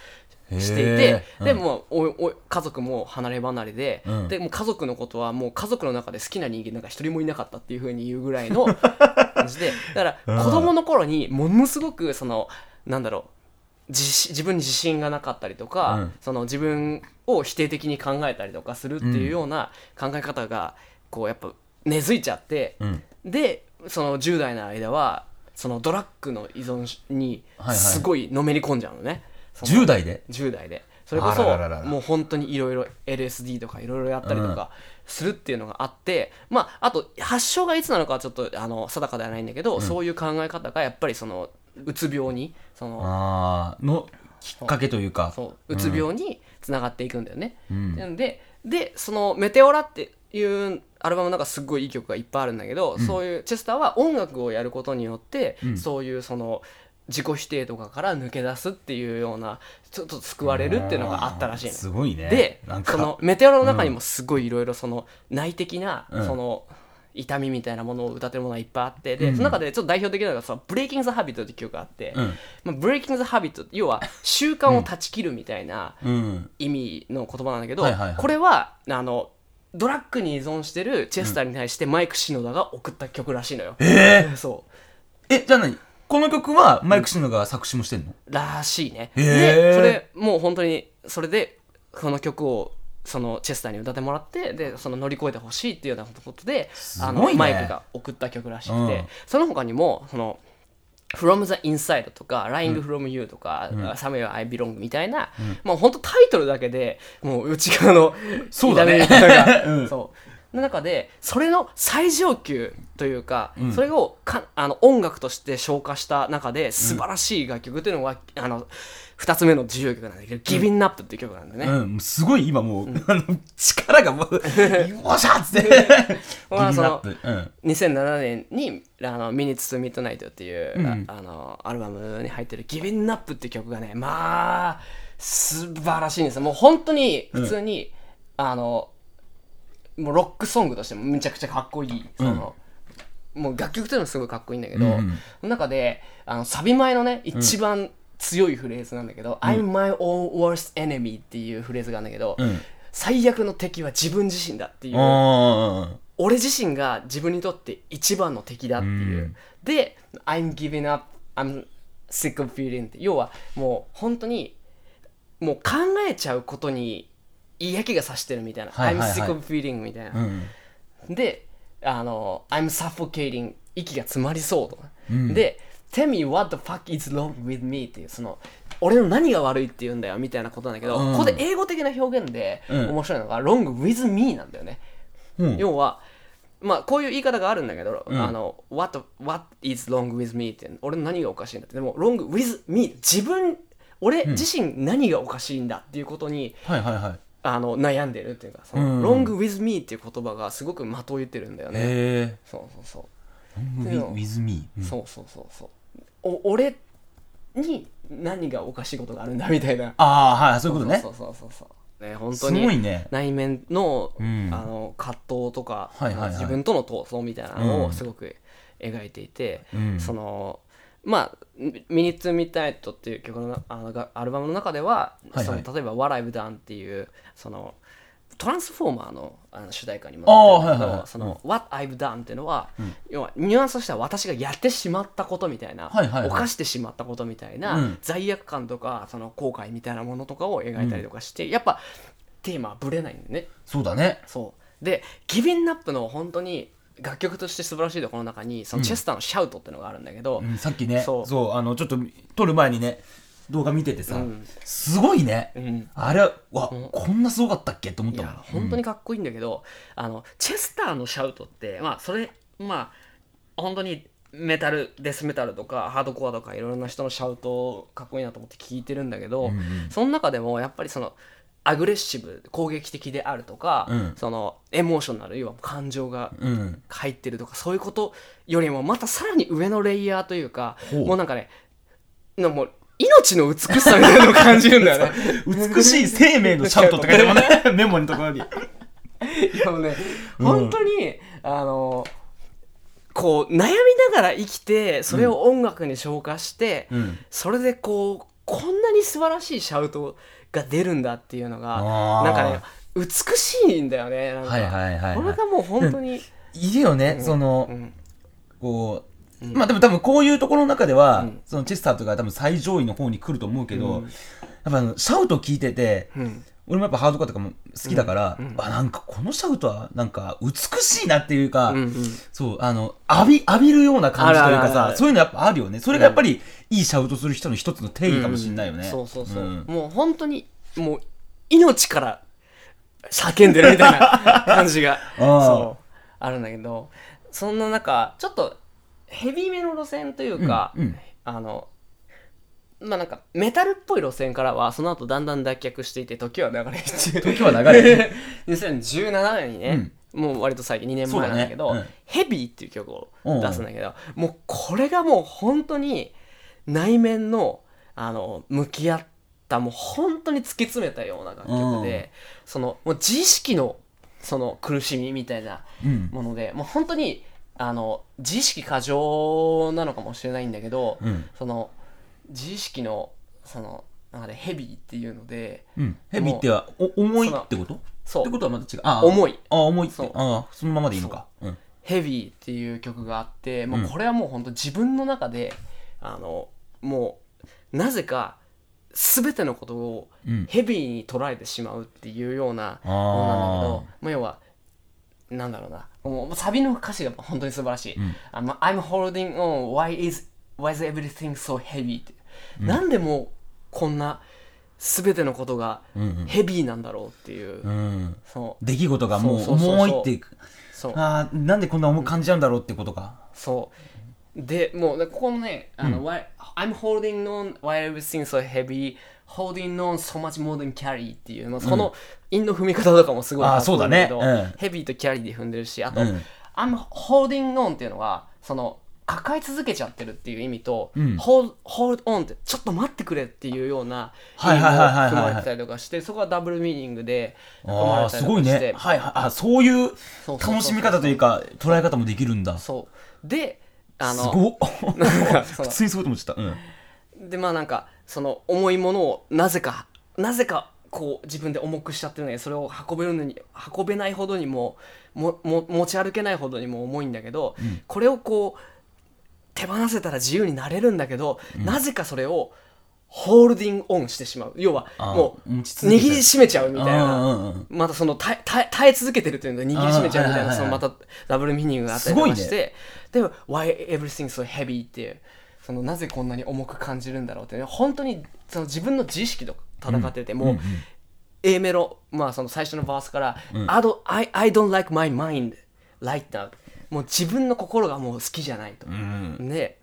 していて、へーでもうおいおい家族も離れ離れで,、うん。でもう家族のことはもう家族の中で好きな人間なんか一人もいなかったっていうふうに言うぐらいの感じで。だから子供の頃にものすごくそのなんだろう自信自分に自信がなかったりとか、うん。その自分を否定的に考えたりとかするっていうような考え方がこうやっぱ根付いちゃって、うん。でその10代の間はそのドラッグの依存にはいはい。すごいのめり込んじゃうのね。その10代で？10代で。それこそもう本当にいろいろ LSD とかいろいろやったりとかするっていうのがあって、まああと発症がいつなのかはちょっとあの定かではないんだけど、そういう考え方がやっぱりそのうつ病にそのああのきっかけというか。そう。う。つ病につながっていくんだよね。うん。なんででその「メテオラ」っていうアルバムの中すっごいいい曲がいっぱいあるんだけど、そういうチェスターは音楽をやることによって、うん。そういうその自己否定とかから抜け出すっていうようなちょっと救われるっていうのがあったらしいの。すごいね。でなんか。そのメテオラの中にもすごいいろいろその内的な、うん。その痛みみたいなものを歌ってるものがいっぱいあってで、うん。その中でちょっと代表的なのがその「ブレイキング・ザ・ハビット」っていう曲があって、うん。まあ、ブレイキング・ザ・ハビット要は習慣を断ち切るみたいなうん。意味の言葉なんだけど、これはあのドラッグに依存してるチェスターに対してマイク・シノダが送った曲らしいのよ。ええそえじゃあ何？この曲はマイク・シノが作詞もしてんの？うらしいね。へー。でそれもう本当にそれでこの曲をそのチェスターに歌ってもらってでその乗り越えてほしいっていうようなことで、あのマイクが送った曲らしくて、うん。その他にもその From the Inside とか Lying from You とか、Somewhere I Belong みたいな、もう本当タイトルだけでもう内側のそうだね。そう。の中でそれの最上級というか、うん。それをかあの音楽として消化した中で素晴らしい楽曲というのが、あの2つ目の重要曲なんだけど「Giving Up」っていう曲なんだよね。うん、すごい今もう、あの力がもう、よっしゃっつって、まあそのうん、2007年に「あの Minutes to Midnight」っていう、うん。ああのアルバムに入ってる「Giving Up」っていう曲がねまあ素晴らしいんですよ。もう本当に普通に、あのもうロックソングとしてもめちゃくちゃかっこいいその、もう楽曲というのもすごいかっこいいんだけど、うんの中であのサビ前のね一番強いフレーズなんだけど「I'm my own worst enemy」っていうフレーズがあるんだけど、うん。最悪の敵は自分自身だっていう。あ俺自身が自分にとって一番の敵だっていう、うん。で「I'm giving up I'm sick of feeling」って。要はもう本当にもう考えちゃうことに嫌気がさしてるみたいな「はいはいはい。I'm sick of feeling」みたいな、ーうん。であの「I'm suffocating」息が詰まりそうとか、うん。で「Tell me what the fuck is wrong with me」っていうその俺の何が悪いって言うんだよみたいなことなんだけど、うん。ここで英語的な表現でうん。面白いのが「wrong with me」なんだよね、うん。要はまあこういう言い方があるんだけど、うん。あの what, what is wrong with me って俺の何がおかしいんだって。でも wrong with me 自分俺自身何がおかしいんだっていうことに、はいはいはい。あの悩んでるっていうかその、うん。wrong with me っていう言葉がすごく的を言ってるんだよね、へそうそうそう。そうそうそうそうお俺に何がおかしいことがあるんだみたいな。ああ、はい、そういうことね。そ。うそうそうそうね本す当にごいね。内面の,、うん。あの葛藤とか、はいはいはい。自分との闘争みたいなのうん。をすごく描いていて、うん。そのまあ「ミニッツ・ミッドナイト」っていう曲のあのがアルバムの中では、はいはい。その例えば「What I've Done」っていうそのトランスフォーマーのあの主題歌にもなってるんだけどはいはいはい。その「What I've Done」っていうのは、要はニュアンスとしては私がやってしまったことみたいな、はいはいはい犯してしまったことみたいな、うん。罪悪感とかその後悔みたいなものとかを描いたりとかして、やっぱテーマはぶれないんだよね。そうだね。そう。でギビンナップの本当に楽曲として素晴らしいところの中にそのチェスターの「シャウト」っていうのがあるんだけど、うんさっきね、そう、あの、ちょっと撮る前にね、動画見ててさうん、すごいね。ん。あれ、わ、こんなすごかったっけ？と思っいたもん。や。本当にかっこいいんだけど、あのチェスターのシャウトってまあそれまあ本当にメタルデスメタルとかハードコアとかいろんな人のシャウトかっこいいなと思って聞いてるんだけど、うんうん。その中でもやっぱりそのアグレッシブ攻撃的であるとか、うん。そのエモーショナル要は感情がうん。入ってるとかそういうことよりもまたさらに上のレイヤーというかほう。もうなんかねなもう命の美しさみたいなのを感じるんだよね。美しい生命のシャウトって書いてもね。メモのところに。いやもうね、うん本当にあのこう悩みながら生きてそれを音楽に昇華して、うん。それでこうこんなに素晴らしいシャウトが出るんだっていうのがなんかね美しいんだよねなんか、はいはいはいはい。これがもう本当に、いるよね、その、うう、まあでも多分こういうところの中では、うん。そのチェスターとか多分最上位の方に来ると思うけど、うん。やっぱあのシャウト聞いてて、うん。俺もやっぱハードコアとかも好きだから、あなんかこのシャウトはなんか美しいなっていうか、うんうん。そうあの浴び浴びるような感じというかさそういうのやっぱあるよね。それがやっぱりいいシャウトする人の一つの定義かもしれないよね、そうそうそう、ん。もう本当にもう命から叫んでるみたいな感じが そうあるんだけどそんな中ちょっとヘビーめの路線というか、うんうん。あのまあなんかメタルっぽい路線からはその後だんだん脱却していて時は流れ中時は流れ2017年 にね、もう割と最近2年前なんだけどね。うん。ヘビーっていう曲を出すんだけど、もうこれがもう本当に内面のあの向き合ったもう本当に突き詰めたような楽曲で、そのもう自意識のその苦しみみたいなうん。もので、もう本当にあの自意識過剰なのかもしれないんだけど、うん。その自意識のそのなんかねヘビーっていうのでうん。ヘビってはお重いってこと？そう。ってことはまた違う。あ重い。あ重いって。そう。あそのままでいいのか。う。ん。ヘビーっていう曲があってもううん。これはもう本当自分の中であのもうなぜか全てのことをうん。ヘビーに捉えてしまうっていうようなあーものなんだけどまあ要はなんだろうなもうサビの歌詞が本当に素晴らしい。ん「あの I'm holding on. Why is, why is everything so heavy」って、なんでもうこんな全てのことがうんうん。ヘビーなんだろうっていう、うん。そう。出来事がもう重いってそうあーなんでこんな重く感じちゃうんだろうってことか。そう。でもうねここのねあの、Why- I'm holding on. Why everything so heavy? Holding on so much more than carry っていう、まあ、その韻の踏み方とかもすごいあそうだね。うん。ヘビーとキャリーで踏んでるしあと、うん。I'm holding on っていうのはその抱え続けちゃってるっていう意味と、うん。hold, hold on ってちょっと待ってくれっていうような意味もはいはいはいはい。はい含まれてたりとかしてそこはダブルミーニングで含まれたりとかして。ね。はいはい。あそういう楽しみ方というか捉え方もできるんだ。すそう。であのごっ。なんかそ普の 通にそういと思っちゃった。うん。でまあなんかその重いものをなぜかなぜかこう自分で重くしちゃってるのにそれを運べるのに運べないほどにももも持ち歩けないほどにも重いんだけど、これをこう手放せたら自由になれるんだけど、なぜかそれをホールディングオンしてしまう。要はもう握りしめちゃうみたいうんうなんうん。またその耐え続けてるっていうのが握りしめちゃうみたいなそのまたダブルミーニングがあったりとかしすて、でも Why everything so heavy っていうそのなぜこんなに重く感じるんだろうってね本当にその自分の自意識と戦ってて、もう、A メロ、まあ、その最初のバースから、I, don't, I, I don't like my mind right now. もう自分の心がもう好きじゃないと、うん。で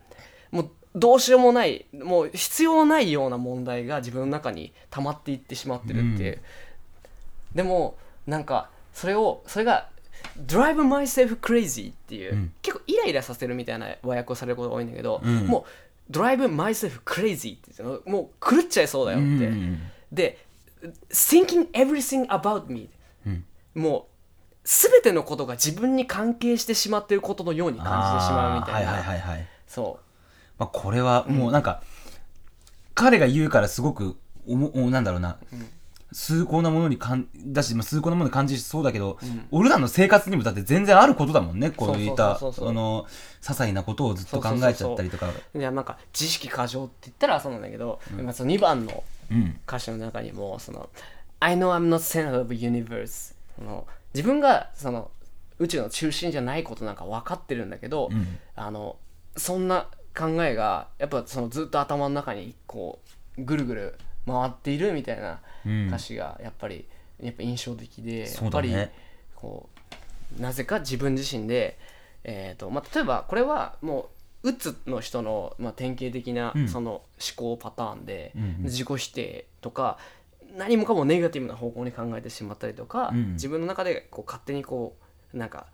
もうどうしようもないもう必要ないような問題が自分の中に溜まっていってしまってるって。いう、でもなんかそれをそれが Drive myself crazy っていう、うん。結構イライラさせるみたいな和訳をされることが多いんだけど、うん。もう Drive myself crazy って言ってもう狂っちゃいそうだよって、うんで thinking everything about me、うん。もう全てのことが自分に関係してしまっていることのように感じてしまうみたいな、はいはいはいはい。そまあ、これはもうなんか、彼が言うからすごくおもおなんだろうな、崇高なものに感だし、まあ、崇高なものに感じそうだけど、俺らの生活にもだって全然あることだもんねこういったその些細なことをずっと考えちゃったりとか。ういやなんか自意識過剰って言ったらそうなんだけど、まあその2番のうん。歌詞の中にもその「I know I'm not center of the universe」その自分がその宇宙の中心じゃないことなんか分かってるんだけど、ん。あのそんな考えがやっぱそのずっと頭の中にこうぐるぐる回っているみたいなうん。歌詞がやっぱりやっぱ印象的で、ね。やっぱりこうなぜか自分自身で、えーとまあ、例えばこれはもううつの人の、まあ、典型的なうん。その思考パターンで、うんうん。自己否定とか何もかもネガティブな方向に考えてしまったりとか、うん。自分の中でこう勝手にこうなんか、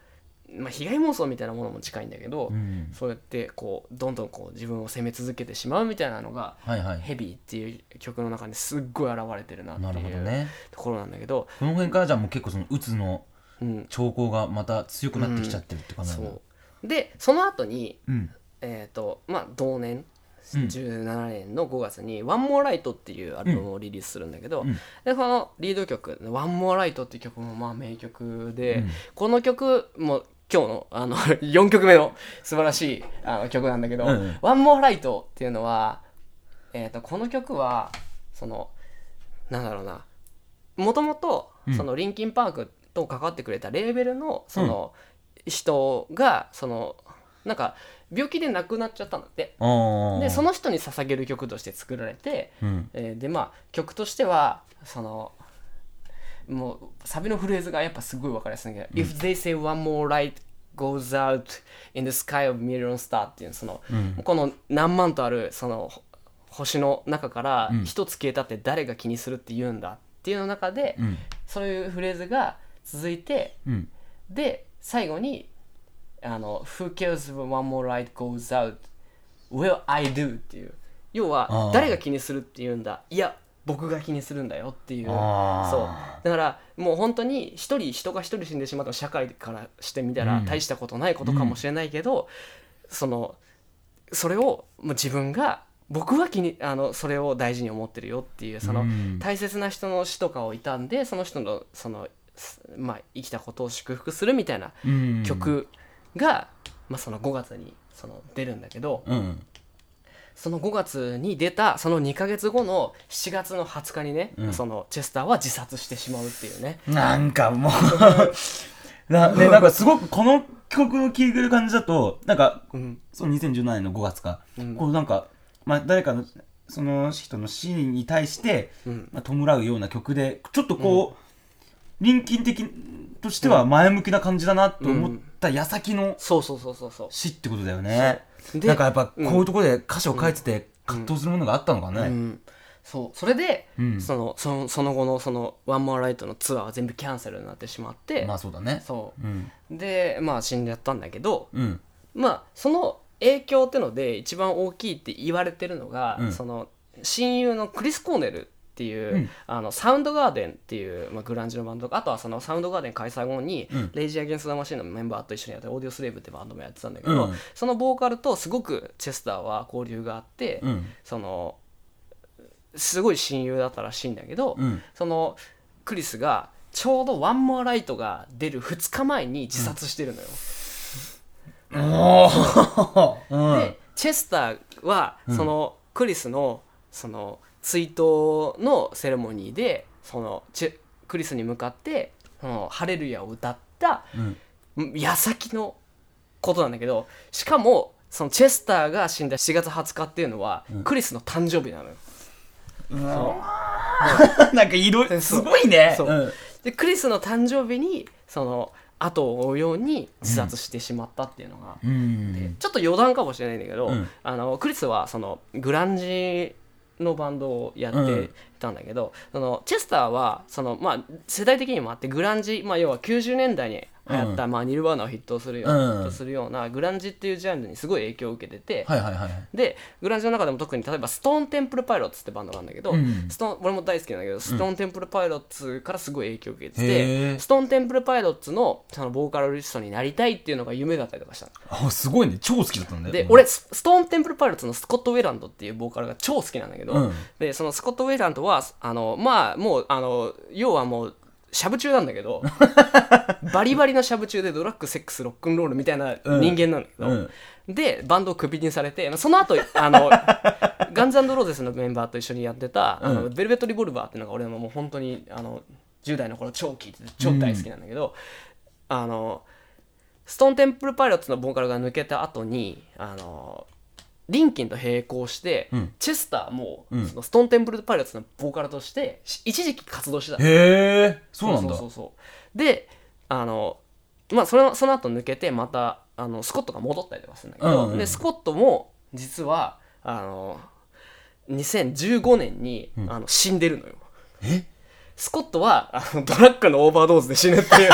まあ、被害妄想みたいなものも近いんだけど、うん。そうやってこうどんどんこう自分を責め続けてしまうみたいなのがはいはい「ヘビーっていう曲の中にすっごい現れてるなってなるほいうどね。ところなんだけど、この辺からじゃあもう結構そのうつのうん、兆候がまた強くなってきちゃってるって感じなのそう。でその後にうん。えーとまあ、同年うん。17年の5月に「One More Light」っていうアルバムをリリースするんだけど、うん。でこのリード曲「One More Light」っていう曲もまあ名曲で、うん。この曲も今日のあの 4曲目の素晴らしいあの曲なんだけど「うんうん。One More Light」っていうのは、えー、とこの曲はそのなんだろうなもともとうん。そのリンキンパークと関わってくれたレーベルのその人がそのなんか病気で亡くなっちゃったんだって。でその人に捧げる曲として作られて、うん。えーでまあ曲としてはそのもうサビのフレーズがやっぱすごい分かりやすいんだけど「If they say one more light goes out in the sky of million star」っていうその、うん。この何万とあるその星の中からうん。一つ消えたって誰が気にするって言うんだっていうの中で、うん。そういうフレーズが続いてうん。で最後にあの「Who cares if one more light goes out? Well I do」っていう。要は誰が気にするって言うんだ。いや僕が気にするんだよっていう。そう。だからもう本当に一人人が一人死んでしまったら社会からしてみたらうん。大したことないことかもしれないけど、そのそれをもう自分が僕は気にあのそれを大事に思ってるよっていうその、うん。大切な人の死とかを悼んでその人のその、すまあ、生きたことを祝福するみたいなうん。曲が、まあ、その5月にその出るんだけどうんその5月に出たその2ヶ月後の7月の20日にね、うん。そのチェスターは自殺してしまうっていうね。なんかもう。な、ね、なんかすごくこの曲の聴いてる感じだと、なんか、うん。その2017年の5月か、うん。こうなんか、まあ誰かの、その人の死に対して、うん。まあ、弔うような曲で、ちょっとこう、臨近的としては前向きな感じだなと思った矢先のそうそうそうそうそう。死ってことだよね。でなんかやっぱこういうところで歌詞を書いてて葛藤するものがあったのかね。うん、そうそれで、うんそのそのその後のその「ワンモアライトのツアーは全部キャンセルになってしまって、まあそうだね。そうん。うでまあ死んじゃったんだけどうん。まあその影響ってので一番大きいって言われてるのが、うんその親友のクリス・コーネルっていう、うん。あのサウンドガーデンっていう、まあ、グランジのバンドあとはそのサウンドガーデン開催後に、うん。レイジー・アゲンスト・ザ・マシンのメンバーと一緒にやってるオーディオ・スレイブってバンドもやってたんだけど、うん。そのボーカルとすごくチェスターは交流があって、うん。そのすごい親友だったらしいんだけど、うん。そのクリスがちょうど「ワンモアライトが出る2日前に自殺してるのよ、でチェスターはそのクリスのその追悼のセレモニーでそのチェクリスに向かって「そのハレルヤ」を歌ったうん。矢先のことなんだけどしかもそのチェスターが死んだ7月20日っていうのは、クリスの誕生日なのよ。なんかいろいろ、すごいね。そう。うん。でクリスの誕生日にその後を追うように自殺してしまったっていうのが、うん。ちょっと余談かもしれないんだけど、うん。あのクリスはそのグランジのバンドをやってたんだけど、そのチェスターはその、まあ、世代的にもあってグランジ、まあ、要は90年代に流行った、まあ、ニルバーナを筆頭するような、うするようなグランジっていうジャンルにすごい影響を受けてて、はいはいはい。でグランジの中でも特に例えばストーンテンプルパイロッツってバンドがあるんだけど、うん。ストーン俺も大好きなんだけどストーンテンプルパイロッツからすごい影響を受けてへてー。ストーンテンプルパイロッツのそのボーカルリストになりたいっていうのが夢だったりとかしたの。あ、すごいね。超好きだったんだよ。で、俺ストーンテンプルパイロッツのスコット・ウェランドっていうボーカルが超好きなんだけど、うん。でそのスコット・ウェランドはあのまあもうあの要はもうしゃぶ中なんだけど バリバリのしゃぶ中でドラッグセックスロックンロールみたいな人間なんだけど、うん。でバンドをクビにされてその後あのガンズローゼスのメンバーと一緒にやってた、あのベルベット・リボルバーっていうのが俺ももう本当にあの10代の頃超聴いてて超大好きなんだけど、あのストーンテンプルパイロッツのボーカルが抜けた後にあのリンキンと並行して、うん。チェスターも、うん。そのストーンテンプルパイロッツのボーカルとしてし一時期活動してたの。へえ、そうなんだ。そう。そうであのまあそれその後抜けてまたあのスコットが戻ったりとかするんだけど、うんうんでスコットも実はあの2015年に、あの死んでるのよ。え？スコットはあのドラッグのオーバードーズで死ぬっていう。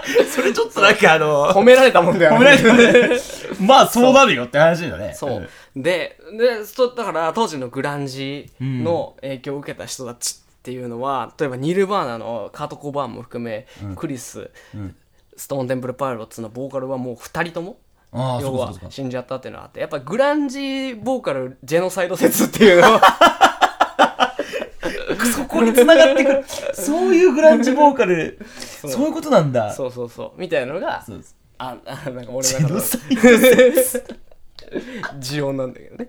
それちょっとなんかあの褒められたもんだよ褒められてね。まあそうなるよって話だね。そう。で、で、そうだから当時のグランジの影響を受けた人たちっていうのは、例えばニルバーナのカート・コバーンも含め、クリス、ストーンテンプル・パイロッツのボーカルはもう2人とも、要は死んじゃったっていうのがあって、やっぱグランジボーカルジェノサイド説っていうのは、そこに繋がってくる。そういうグランジボーカルそう。いうことなんだ。そうそうそう、みたいなのが、そうです。あ、あなんか俺ジの中のェノサイド説持音なんだけどね。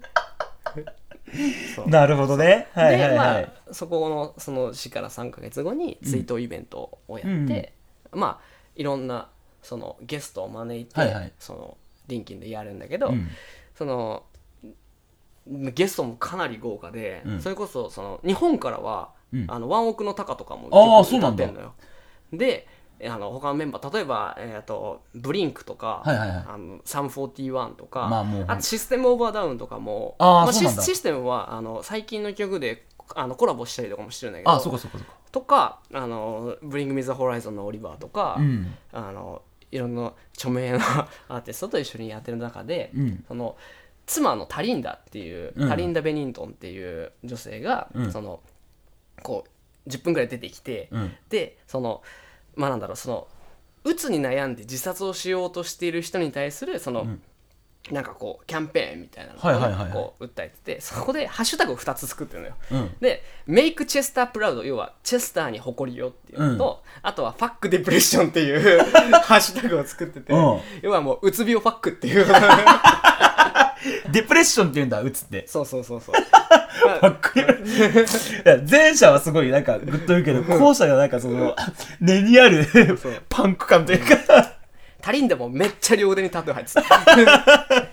なるほどね。はいはいで、はい、まあ、そこのその死から3か月後に追悼イベントをやって、まあいろんなそのゲストを招いて、はいはい。そのリンキンでやるんだけど、うん。そのゲストもかなり豪華で、うん。それこそその日本からは、うん。あのワンオクの鷹とかも歌ってんのよ。であの他のメンバー例えば、えー、とブリンクとか、はいはいはい。あのサム41とか、まあもうあとシステムオーバーダウンとかもまあ、あーそうなんだ。シスシステムはあの最近の曲であのコラボしたりとかもしてるんだけどあそうかそうかそうか。とかあの「Bring Me the Horizon」のオリバーとか、うん。あのいろんな著名な アーティストと一緒にやってる中で、うん。その妻のタリンダっていう、うん。タリンダ・ベニントンっていう女性が、うん。そのこう10分ぐらい出てきて、うん。でそのまあなんだろうそのうつに悩んで自殺をしようとしている人に対するその、ん。なんかこうキャンペーンみたいなのをね、はいはいこう訴えててそこでハッシュタグを2つ作ってるのよ。うん。で「メイクチェスタープラウド」要はチェスターに誇りよっていうのと、あとは「ファックデプレッション」っていう ハッシュタグを作ってて、うん。要はもううつ病ファックっていう。デプレッションって言うんだ、うつって。そうそうそうそう いや前者はすごいなんかグッと言うけど、後者がなんかその、根にあるパンク感というか、足りんでもめっちゃ両腕にタトゥー入ってた。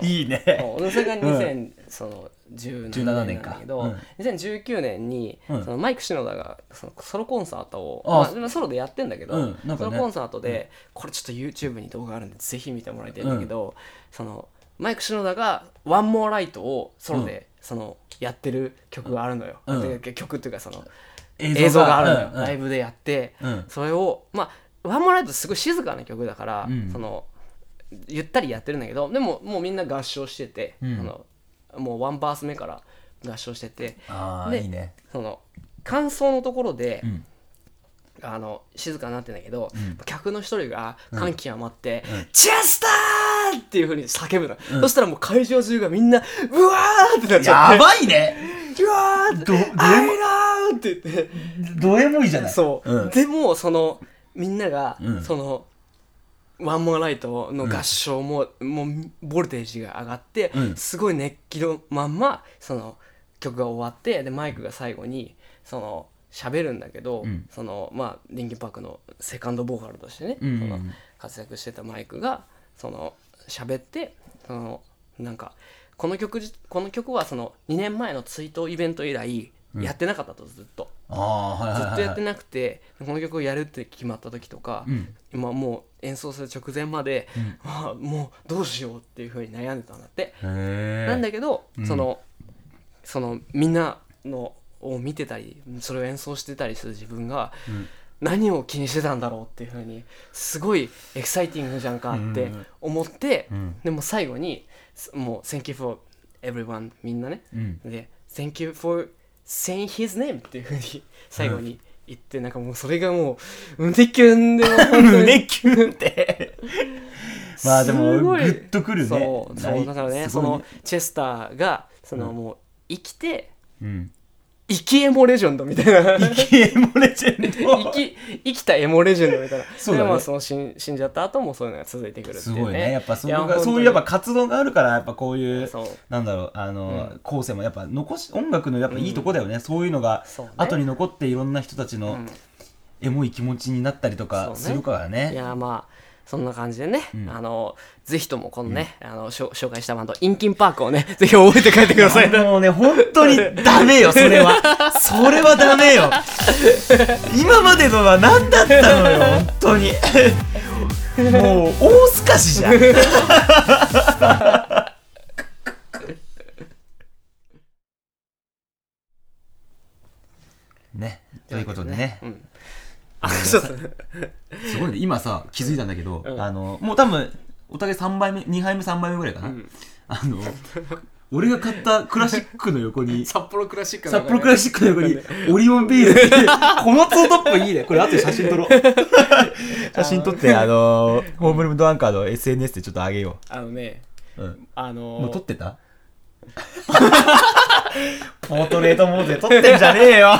いいね。それが2000、その17 17年年かけど、うん2019年に、うん。そのマイク・シノダがそのソロコンサートをあまあ、ソロでやってんだけど、うん。ね。ソロコンサートで、これちょっと YouTube に動画あるんでぜひ見てもらいたいんだけど、そのマイク・シノダが「ワンモーライトをソロで、そのやってる曲があるのよ、うん。で曲っていうかその映映像があるのよ、うんうん。ライブでやって、うん。それをまあワンモーライトすごい静かな曲だから、うん。そのゆったりやってるんだけどでももうみんな合唱してて、うん。あのもうワンバース目から合唱しててでいいね。その感想のところで、うん。あの静かになってんだけど、ん。客の一人が感極まって「チェスター!」っていうふうに叫ぶの、うん。そしたらもう会場中がみんな「うわー!」ってなっちゃって。やばいね「うわー!」ってど、ど「アイラー!」って言って。どエモいじゃない。そう、うん。でもそのみんなが、うん。そのワンモアライトの合唱も、もうボルテージが上がって、うん。すごい熱気のまんまその曲が終わってでマイクが最後にその喋るんだけど、うん。そのまあリンキンパークのセカンドボーカルとしてね、うん。その活躍してたマイクがその喋ってそのなんかこの曲じこの曲はその2年前の追悼イベント以来やってなかったとずっと。ああ、はい。ずっとやってなくてこの曲をやるって決まった時とか、うん今もう演奏する直前まで、んああもうどうしようっていうふうに悩んでたんだって。なんだけど、うんそのそのみんなのを見てたりそれを演奏してたりする自分が、ん何を気にしてたんだろうっていうふうにすごいエキサイティングじゃんかってうん思って、うんでも最後にもう「Thank you for everyone」みんなね、うん。で「Thank you for saying his name」っていうふうに最後に言って、なんかもうそれがもう胸キュンで胸キュンって。まあでも、グッとくるね。そうそうだからねすごいそのチェスターがそのもう生きてうん。生きエモレジェンドみたいな。生きエモレジェンド。生き生きたエモレジェンドみたいな。そうだね。でまあその死ん死んじゃった後もそういうのが続いてくるっていうね。すごいね。やっぱそこが、いや本当にそういうやっぱ活動があるから、やっぱこういう、なんだろう、あの、うん。後世もやっぱ残し、音楽のやっぱいいとこだよね。そういうのが後に残っていろんな人たちのうん。エモい気持ちになったりとかするからいね。やまあそんな感じでね、うんあのぜひともこのね、あの紹介したバンドインキンパークをね ぜひ覚えて帰ってくださいもうね、本当にダメよ、それは。それはダメよ。今までのは何だったのよ、本当に。もう、大透かしじゃん。ねねということでねうんあ そう。そうすごいね。今さ気づいたんだけど、うん。あのもう多分お互い3杯目2杯目3杯目ぐらいかな、ん。あの俺が買ったクラシックの横に札幌クラシック札幌クラシックの横に オリオンビールってこのツートップいいね。これ後で写真撮ろう。写真撮ってあのホームルームドアンカーの SNS でちょっと上げよあのねう、うん、あのもう撮ってた？ポートレートモードで撮ってんじゃねえよ。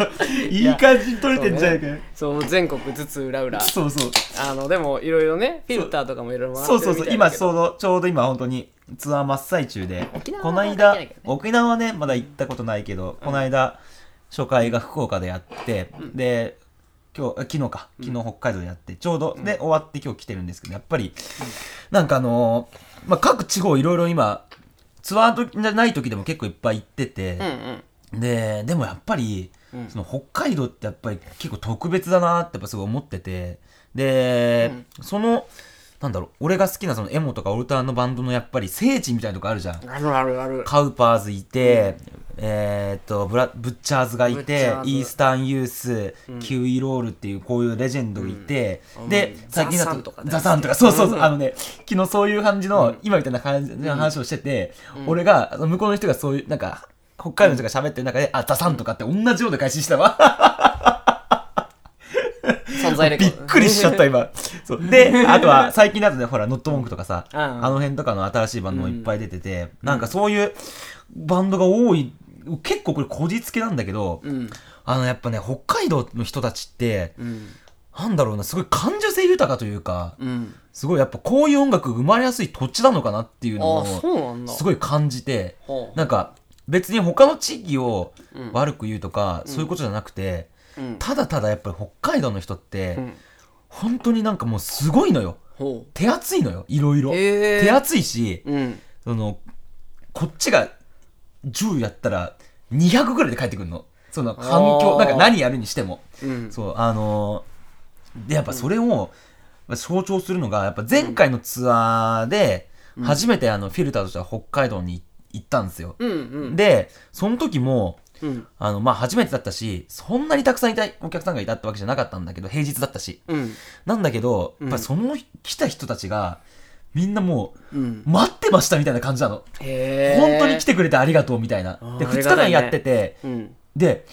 いい感じに撮れてんじゃねえかよ。そう全国津々浦々そうそう。あのでもいろいろねフィルターとかもいろいろ回そうってそうそう今るみたいだけど。ちょうどちょうど今本当にツアー真っ最中で沖縄はこの間ね。沖縄はねまだ行ったことないけど、この間初回が福岡でやって、で今日あ昨日か。昨日北海道でやって、ちょうどで終わって今日来てるんですけどやっぱり、なんかあのーまあ、各地方いろいろ今ツアーじゃない時でも結構いっぱい行ってて、うんうん。ででもやっぱり、うん。その北海道ってやっぱり結構特別だなってやっぱすごい思ってて。で、そのなんだろう俺が好きなそのエモとかオルターのバンドのやっぱり聖地みたいなとこあるじゃん。あるあるある。カウパーズいて、えーっとブラブッチャーズがいてイースタンユース、キウイロールっていうこういうレジェンドがいて、うん。でうん。最近だザサンとかね。ザサンとかそうそうそう、うん。あのね昨日そういう感じの、今みたいな感じの話をしてて、俺が向こうの人がそういうなんか北海道の人が喋ってる中で、あザサンとかって同じような返ししたわ。存在レコびっくりしちゃった今。そう。であとは最近だとねほらノットモンクとかさ、うん。あの辺とかの新しいバンドもいっぱい出てて、なんかそういうバンドが多い結構これこじつけなんだけど、うん。あのやっぱね北海道の人たちってうん。なんだろうなすごい感受性豊かというかうん。すごいやっぱこういう音楽生まれやすい土地なのかなっていうのあをそうなんだ。すごい感じてほう。なんか別に他の地域をうん。悪く言うとか、そういうことじゃなくて、うん。ただただやっぱり北海道の人って、うん。本当になんかもうすごいのよ。ほ手厚いのよ。いろいろえ手厚いしうん。そのこっちが10やったら200ぐらいで帰ってくるの。その環境なんか何やるにしても。うん。そうあのーでやっぱそれを象徴するのがやっぱ前回のツアーで初めてあのフィルターとしては北海道に行ったんですよ、でその時もうん。あのまあ初めてだったしそんなにたくさんいたお客さんがいたってわけじゃなかったんだけど平日だったし。うん。なんだけど、うん。やっぱりその来た人たちが、みんなもう待ってましたみたいな感じなの。本当に来てくれてありがとうみたいな。で、2日間やってて、うん。で、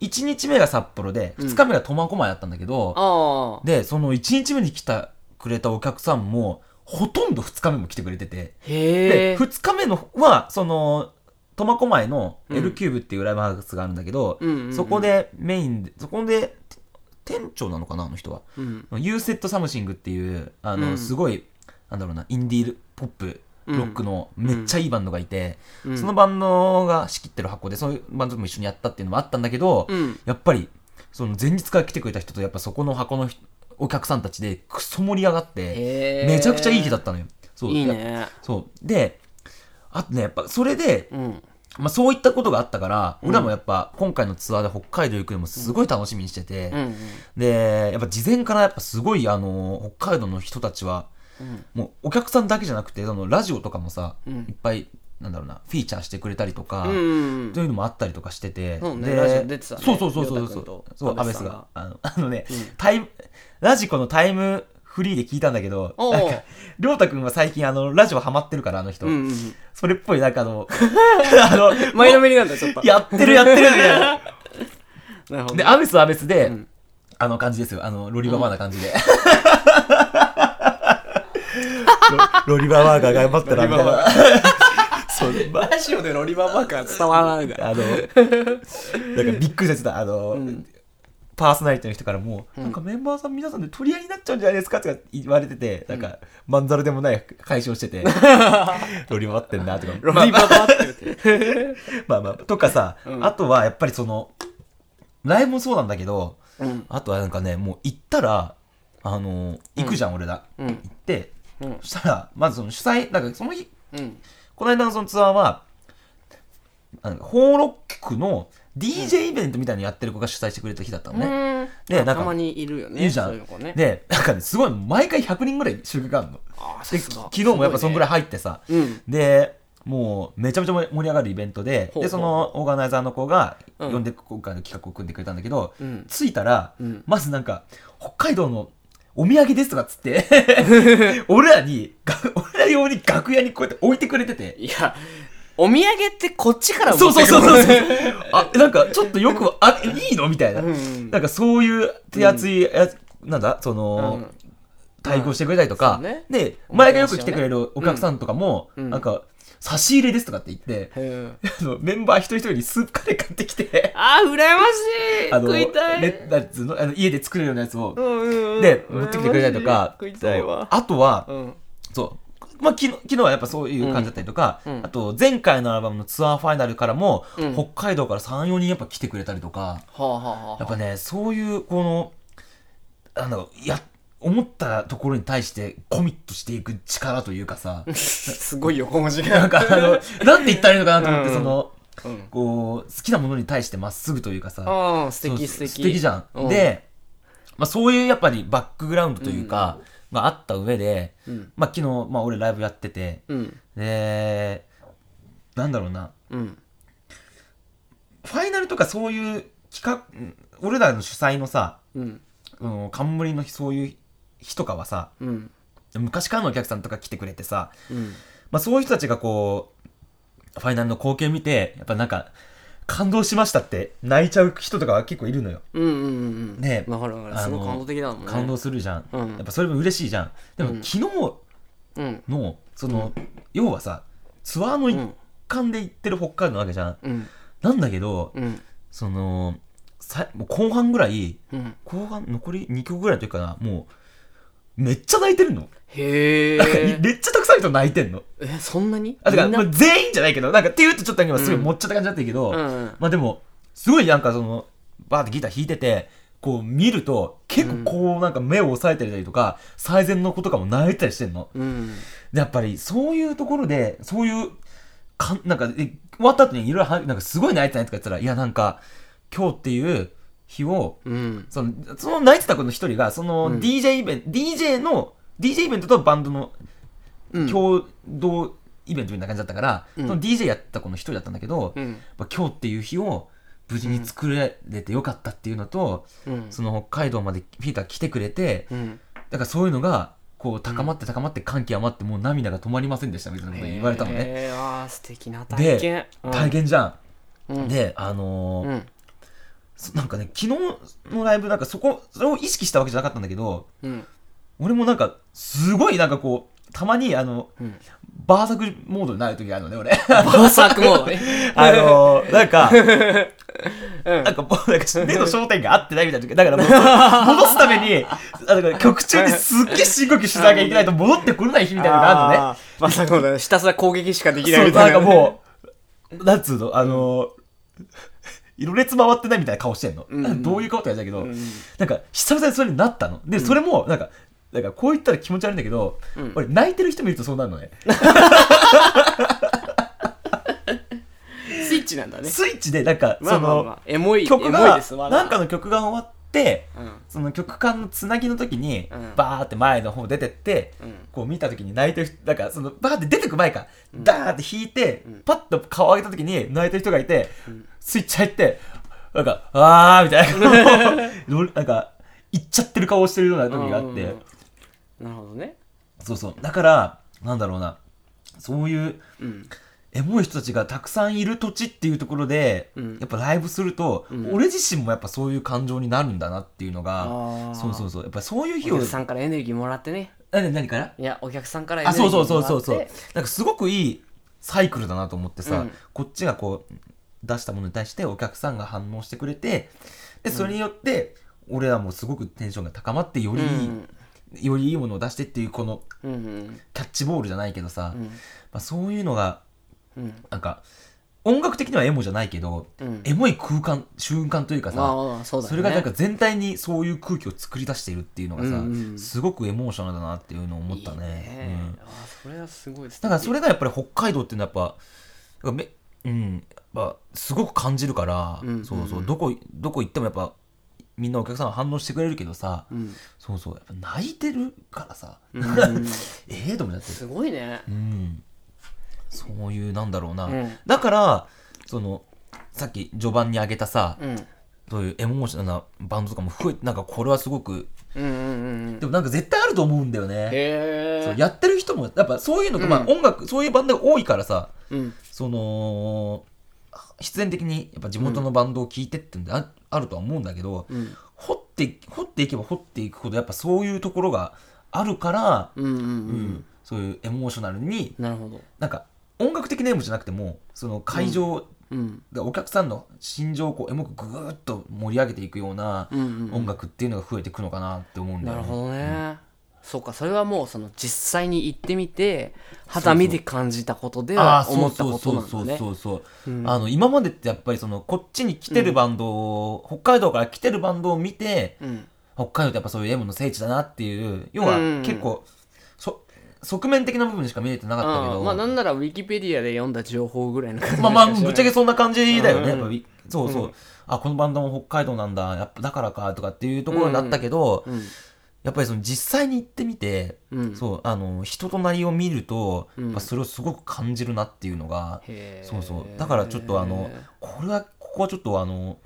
1日目が札幌で、うん2日目が苫小牧だったんだけど、で、その1日目に来たくれたお客さんも、ほとんど2日目も来てくれてて、へで、え2日目のは、その、苫小牧のうん。L キューブっていうライブハウスがあるんだけど、うんうんうんそこでメインで、そこで、店長なのかなあの人は？うん。 You Said Something っていう、あの、うん。すごい、なんだろうな、インディーポップ、ロックのめっちゃいいバンドがいて、うん。そのバンドが仕切ってる箱で、そういうバンドとも一緒にやったっていうのもあったんだけど、うん。やっぱり、その前日から来てくれた人と、やっぱそこの箱の人お客さんたちでクソ盛り上がって、めちゃくちゃいい日だったのよ。そう。いいね。そう。で、あとね、やっぱそれで、うん。まあそういったことがあったから、俺らもやっぱ今回のツアーで北海道行くのもすごい楽しみにしてて、うんで、やっぱ事前からやっぱすごいあの、北海道の人たちは、うん。もうお客さんだけじゃなくて、そのラジオとかもさ、うん。いっぱい、なんだろうな、フィーチャーしてくれたりとか、うんそういうのもあったりとかしてて、そうねラジオ出てたねそうそうそうそうそう。りょうたくんとそう、安倍さんが。安倍さんが。あの、あのね、うん。タイム、ラジコのタイムフリーで聞いたんだけど、おうなんか、りょうたくんは最近あの、ラジオハマってるから、あの人。うんうんそれっぽい、なんかあの、あの、前のめりなんだちょっとやってるやってるみたいな。なるほどで、アベスはアベスで、うんあの感じですよ。あの、ロリババアな感じで。ロ ロリババアが頑張ったら、みたいな。そう、まラジオでロリババカ伝わらないからあの、なんかびっくりしてた。あの、んパーソナリティの人からも、なんかメンバーさん皆さんで取り合いになっちゃうんじゃないですか？って言われてて、なんか、まんざらでもない解消してて、ロリババってんな、とか。ロリババって言って。まあまあ、とかさ、うん。あとはやっぱりその、ライブもそうなんだけど、うん。あとはなんかね、もう行ったら、あの、行くじゃん、俺ら。うん。行って、うん。そしたら、まずその主催、なんかその日、うん。この間のそのツアーは、あのホーロックの DJ イベントみたいなのやってる子が主催してくれた日だったのね。うん。でなんかたまにいるよねいるじゃん。で、なんかね、すごい、毎回100人ぐらい集客あるの。あで、昨日もやっぱそんぐらいい入ってさ、うん。で、もうめちゃめちゃ盛り上がるイベントででそのオーガナイザーの子がうん。呼んで今回の企画を組んでくれたんだけど、うん。着いたら、うん。まずなんか北海道のお土産ですとかっつって 俺らにが俺ら用に楽屋にこうやって置いてくれてて。いやお土産ってこっちからそう持ってくるそうそう。そうそうあなんかちょっとよくあいいの？みたいな、うんなんかそういう手厚いやつ、なんだ？その、うん。対応してくれたりとか、そうね。で前がよく来てくれるお客さんとかも、うん。なんか差し入れですとかって言って、へあのメンバー一人一人にスープカレー買ってきて。あー羨ましい。あの食いたい。ねなんつうの？あの家で作れるようなやつを、うんうんうん。で持ってきてくれたりとか。羨ましい食いたいわ。そう。あとは、うん。そうまあ、昨日昨日はやっぱそういう感じだったりとか、うん。あと前回のアルバムのツアーファイナルからも、うん。北海道から34人やっぱ来てくれたりとかはあはあはあ。やっぱねそういうこのあのや思ったところに対してコミットしていく力というかさ すごい横文字が。なんかあのなんて言ったらいいのかなと思って、うん。そのうん。こう好きなものに対してまっすぐというかさ。ああ素敵そう素敵。素敵じゃん、うん。で、まあ、そういうやっぱりバックグラウンドというか、があった上で、うん。まあ、昨日、まあ、俺ライブやっててうん。でなんだろうな。うん。ファイナルとかそういう企画うん俺らの主催のさ、うん。うん、冠のそういう日とかはさうん。昔からのお客さんとか来てくれてさ、うん。まあ、そういう人たちがこうファイナルの光景見てやっぱなんか感動しましたって泣いちゃう人とかは結構いるのよ。うんうんうんね。わかるわかる。あのすごい感動的だもんね。感動するじゃん、うん。やっぱそれも嬉しいじゃん。でも、うん昨日うん。のその、要はさツアーの一環で行ってる北海道なわけじゃん、うん。なんだけど、うん。そのさもう後半ぐらいうん。後半残り2曲ぐらいの時かな。もうめっちゃ泣いてるの、へえめっちゃたくさんの人泣いてんの。えそんなに？あだから、まあ、全員じゃないけどなんかっていうとちょっと今すごいうん。持っちゃった感じだったけど、うん。うんまあでもすごいなんかそのバーってギター弾いててこう見ると結構こうなんか目を押さえてたりとか、最善の子とかも泣いてたりしてんの。うん。でやっぱりそういうところでそういうかんなんかえ終わった後にいろいろはなんかすごい泣いてないとか言ったらいやなんか今日っていう日をうん。そのその泣いてた子の一人がそのうん。DJ イベント、DJ の DJ イベントとバンドのうん。共同イベントみたいな感じだったから、うん。その DJ やった子の一人だったんだけど、うん。まあ、今日っていう日を無事に作れてよかったっていうのと、うん。その北海道までピーター来てくれて、うん。だからそういうのがこう高まって高まって感極まってもう涙が止まりませんでしたみたいなこと言われたのね。へー素敵な体験。うん。体験じゃん。うん。で、あのーなんかね、昨日のライブなんかそこ、それを意識したわけじゃなかったんだけど、うん。俺もなんか、すごいなんかこう、たまにあの、うん。バーサクモードになる時があるのね、俺。バーサークモードね。あのー、なんか、うん。なんかもうなんか目の焦点が合ってないみたいな時だからもう 戻すためにあだから曲中にすっげえ深呼吸しなきゃいけないと戻ってこれない日みたいなのがあるのね。あーバーサークモードねひたすら攻撃しかできなそいうみたな。ないんかもうなんつうのあのー、ろれつ回ってないみたいな顔してんの、うん。なんかどういう顔って言われたけど、うん。なんか久々にそれになったの。でそれもなんかなんかこう言ったら気持ち悪いんだけど、うん。俺泣いてる人見るとそうなるのね。スイッチなんだね。スイッチでなんかそのまあまあ。まあエモい曲がなんかの曲が終わってうん。その曲間のつなぎの時に、うん。バーって前の方出てって、うん。こう見た時に泣いてる人だからそのバーって出てく前か、ダーって弾いて、ん。パッと顔上げた時に泣いてる人がいて、ん。スイッチ入ってなんかあーみたいな。のなんか行っちゃってる顔をしてるような時があって、うん。なるほどね。そうそう。だからなんだろうな。そういううんエモい人たちがたくさんいる土地っていうところで、うん。やっぱライブすると、うん。俺自身もやっぱそういう感情になるんだなっていうのがそうそうそう。やっぱそういう日をお客さんからエネルギーもらってね。何何から？いやお客さんからエネあルギーそうそう。もらってそうそうそうなんかすごくいいサイクルだなと思ってさ、うん。こっちがこう出したものに対してお客さんが反応してくれてでそれによって俺らもすごくテンションが高まってよりいい、よりいいものを出してっていうこのキャッチボールじゃないけどさ、うん。まあ、そういうのがうんなんか音楽的にはエモじゃないけど、うん。エモい空間瞬間というかさ、まあまあそうだね。それがなんか全体にそういう空気を作り出しているっていうのがさ、うんうんすごくエモーショナルだなっていうのを思ったね。いいね。うん。あそれはすごい。ですだからそれがやっぱり北海道っていうのはやっぱめうんやっぱすごく感じるから、うんそうそううんどこどこ行ってもやっぱみんなお客さんが反応してくれるけどさ、うん。そうそうやっぱ泣いてるからさ、うん ええと思っちゃって。すごいね。うんそういうなんだろうな、うん。だからそのさっき序盤に挙げたさ、うん。そういうエモーショナルなバンドとかも増えなんかこれはすごくうんうんうんでもなんか絶対あると思うんだよね。そうやってる人もやっぱそういうのが、うん。まあ音楽そういうバンドが多いからさうん。その必然的にやっぱ地元のバンドを聴いてってんであ,、あるとは思うんだけど、うん。掘って掘っていけば掘っていくほどやっぱそういうところがあるから、うんうんううんん。そういうエモーショナルになるほど。なんか音楽的なエモじゃなくてもその会場うん。でお客さんの心情をこうエモくぐーっと盛り上げていくようなうんうん音楽っていうのが増えていくのかなって思うんだよね。なるほどね、そうかそれはもうその実際に行ってみて肌身で感じたことで思ったことそうなんだね。そうそうそうあの今までってやっぱりそのこっちに来てるバンドを、北海道から来てるバンドを見てうん。北海道ってやっぱそういうエモの聖地だなっていう要はうん結構、そ側面的な部分しか見えてなかったけど、まあなんならウィキペディアで読んだ情報ぐらいの感じまあまあぶっちゃけそんな感じだよね、うん。そうそう、うん。あこのバンドも北海道なんだやっぱだからかとかっていうところになったけど、うん。やっぱりその実際に行ってみて、うん。そうあの人となりを見ると、うん。それをすごく感じるなっていうのが、そうそう。だからちょっとあのこれはここはちょっとあの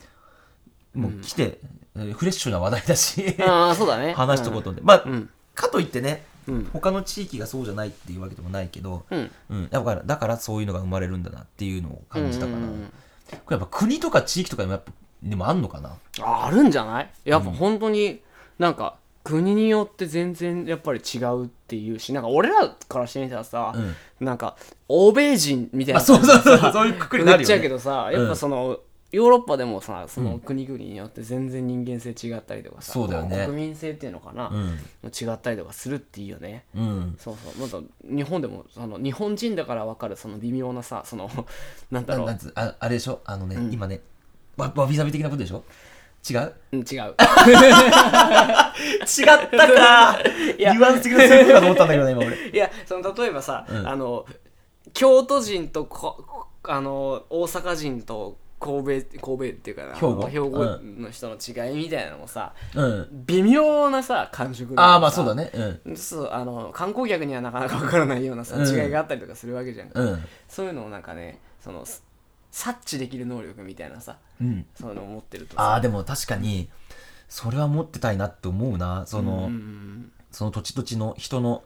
もう来て、えーフレッシュな話題だしああそうだね。話しとこうと思って、まあ、うん。かといってねうん。他の地域がそうじゃないっていうわけでもないけど、うん。うん、だからだからそういうのが生まれるんだなっていうのを感じたかな、うん。うんうんこれやっぱ国とか地域とかでもやっぱでもあんのかな？ああるんじゃない？やっぱ本当になんか国によって全然やっぱり違うっていうしなんか俺らからしてみたらさ、うん。なんか欧米人みたいなあそうそうそうそういうくくりになるよね。言っちゃうけどさやっぱその、ヨーロッパでもさその国々によって全然人間性違ったりとかさ、そうだよね。国民性っていうのかな、うん。違ったりとかするっていいよね。うん。そうそう。また日本でもその日本人だから分かるその微妙なさその なんだろう。ななんつああれでしょ？あのね、うん。今ねわわびさび的なことでしょ？違う？うん違う。違ったか。いや。ニュアンス的なそういうこと思ったんだけどね今俺。いやその例えばさ、うん。あの京都人とこあの大阪人と神戸神戸っていうかな兵庫？兵庫の人の違いみたいなのもさ、うん。微妙なさ感触ああまあそうだだねそうあの観光客にはなかなか分からないようなさ、うん。違いがあったりとかするわけじゃん。か、うん。うんそういうのをなんかねそのす察知できる能力みたいなさうん。そういうのを持ってるとあさ。あでも確かにそれは持ってたいなって思うな。その、うんその土地土地の人のうんうん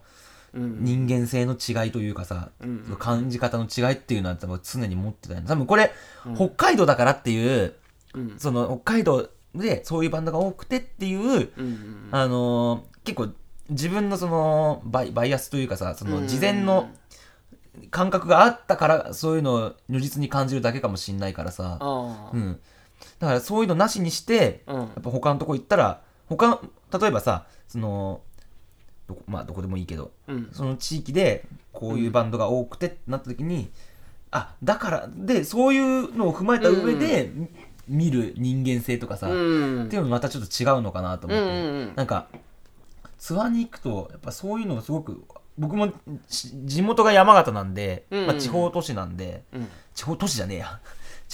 人間性の違いというかさ、感じ方の違いっていうのは多分常に持ってたいな多分これ、北海道だからっていううん。その北海道でそういうバンドが多くてっていう、あのー結構自分のそのバイバイアスというかさその事前の感覚があったからそういうのを如実に感じるだけかもしんないからさ、うん、だからそういうのなしにして、うん。やっぱ他のとこ行ったら他の例えばさそのどこまあどこでもいいけどうん。その地域でこういうバンドが多くてってなった時に、あだからでそういうのを踏まえた上で、見る人間性とかさ、うん。っていうのもまたちょっと違うのかなと思って、うんうんうん。なんかツアーに行くとやっぱそういうのがすごく僕もし地元が山形なんで、うんうん。まあ、地方都市なんでうん。地方都市じゃねえや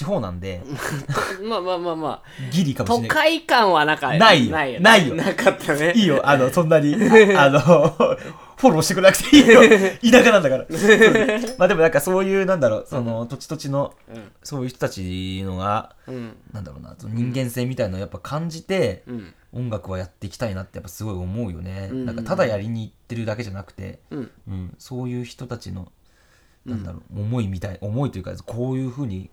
地方なんでまあまあまあまあ。ギリかもし都れない会感はなかないよ。ないよね。ないよ。なかったね。いいよ。あのそんなに あのフォローしてくれなくていいよ。田舎なんだから。まあでもなんかそういうなんだろう。その土地土地のうん。そういう人たちのがうん。なんだろうな人間性みたいなのをやっぱ感じて、うん。音楽はやっていきたいなってやっぱすごい思うよね、うん。なんかただやりに行ってるだけじゃなくて、うん。うん、そういう人たちのなんだろう、思いみたい思いというかこういうふうに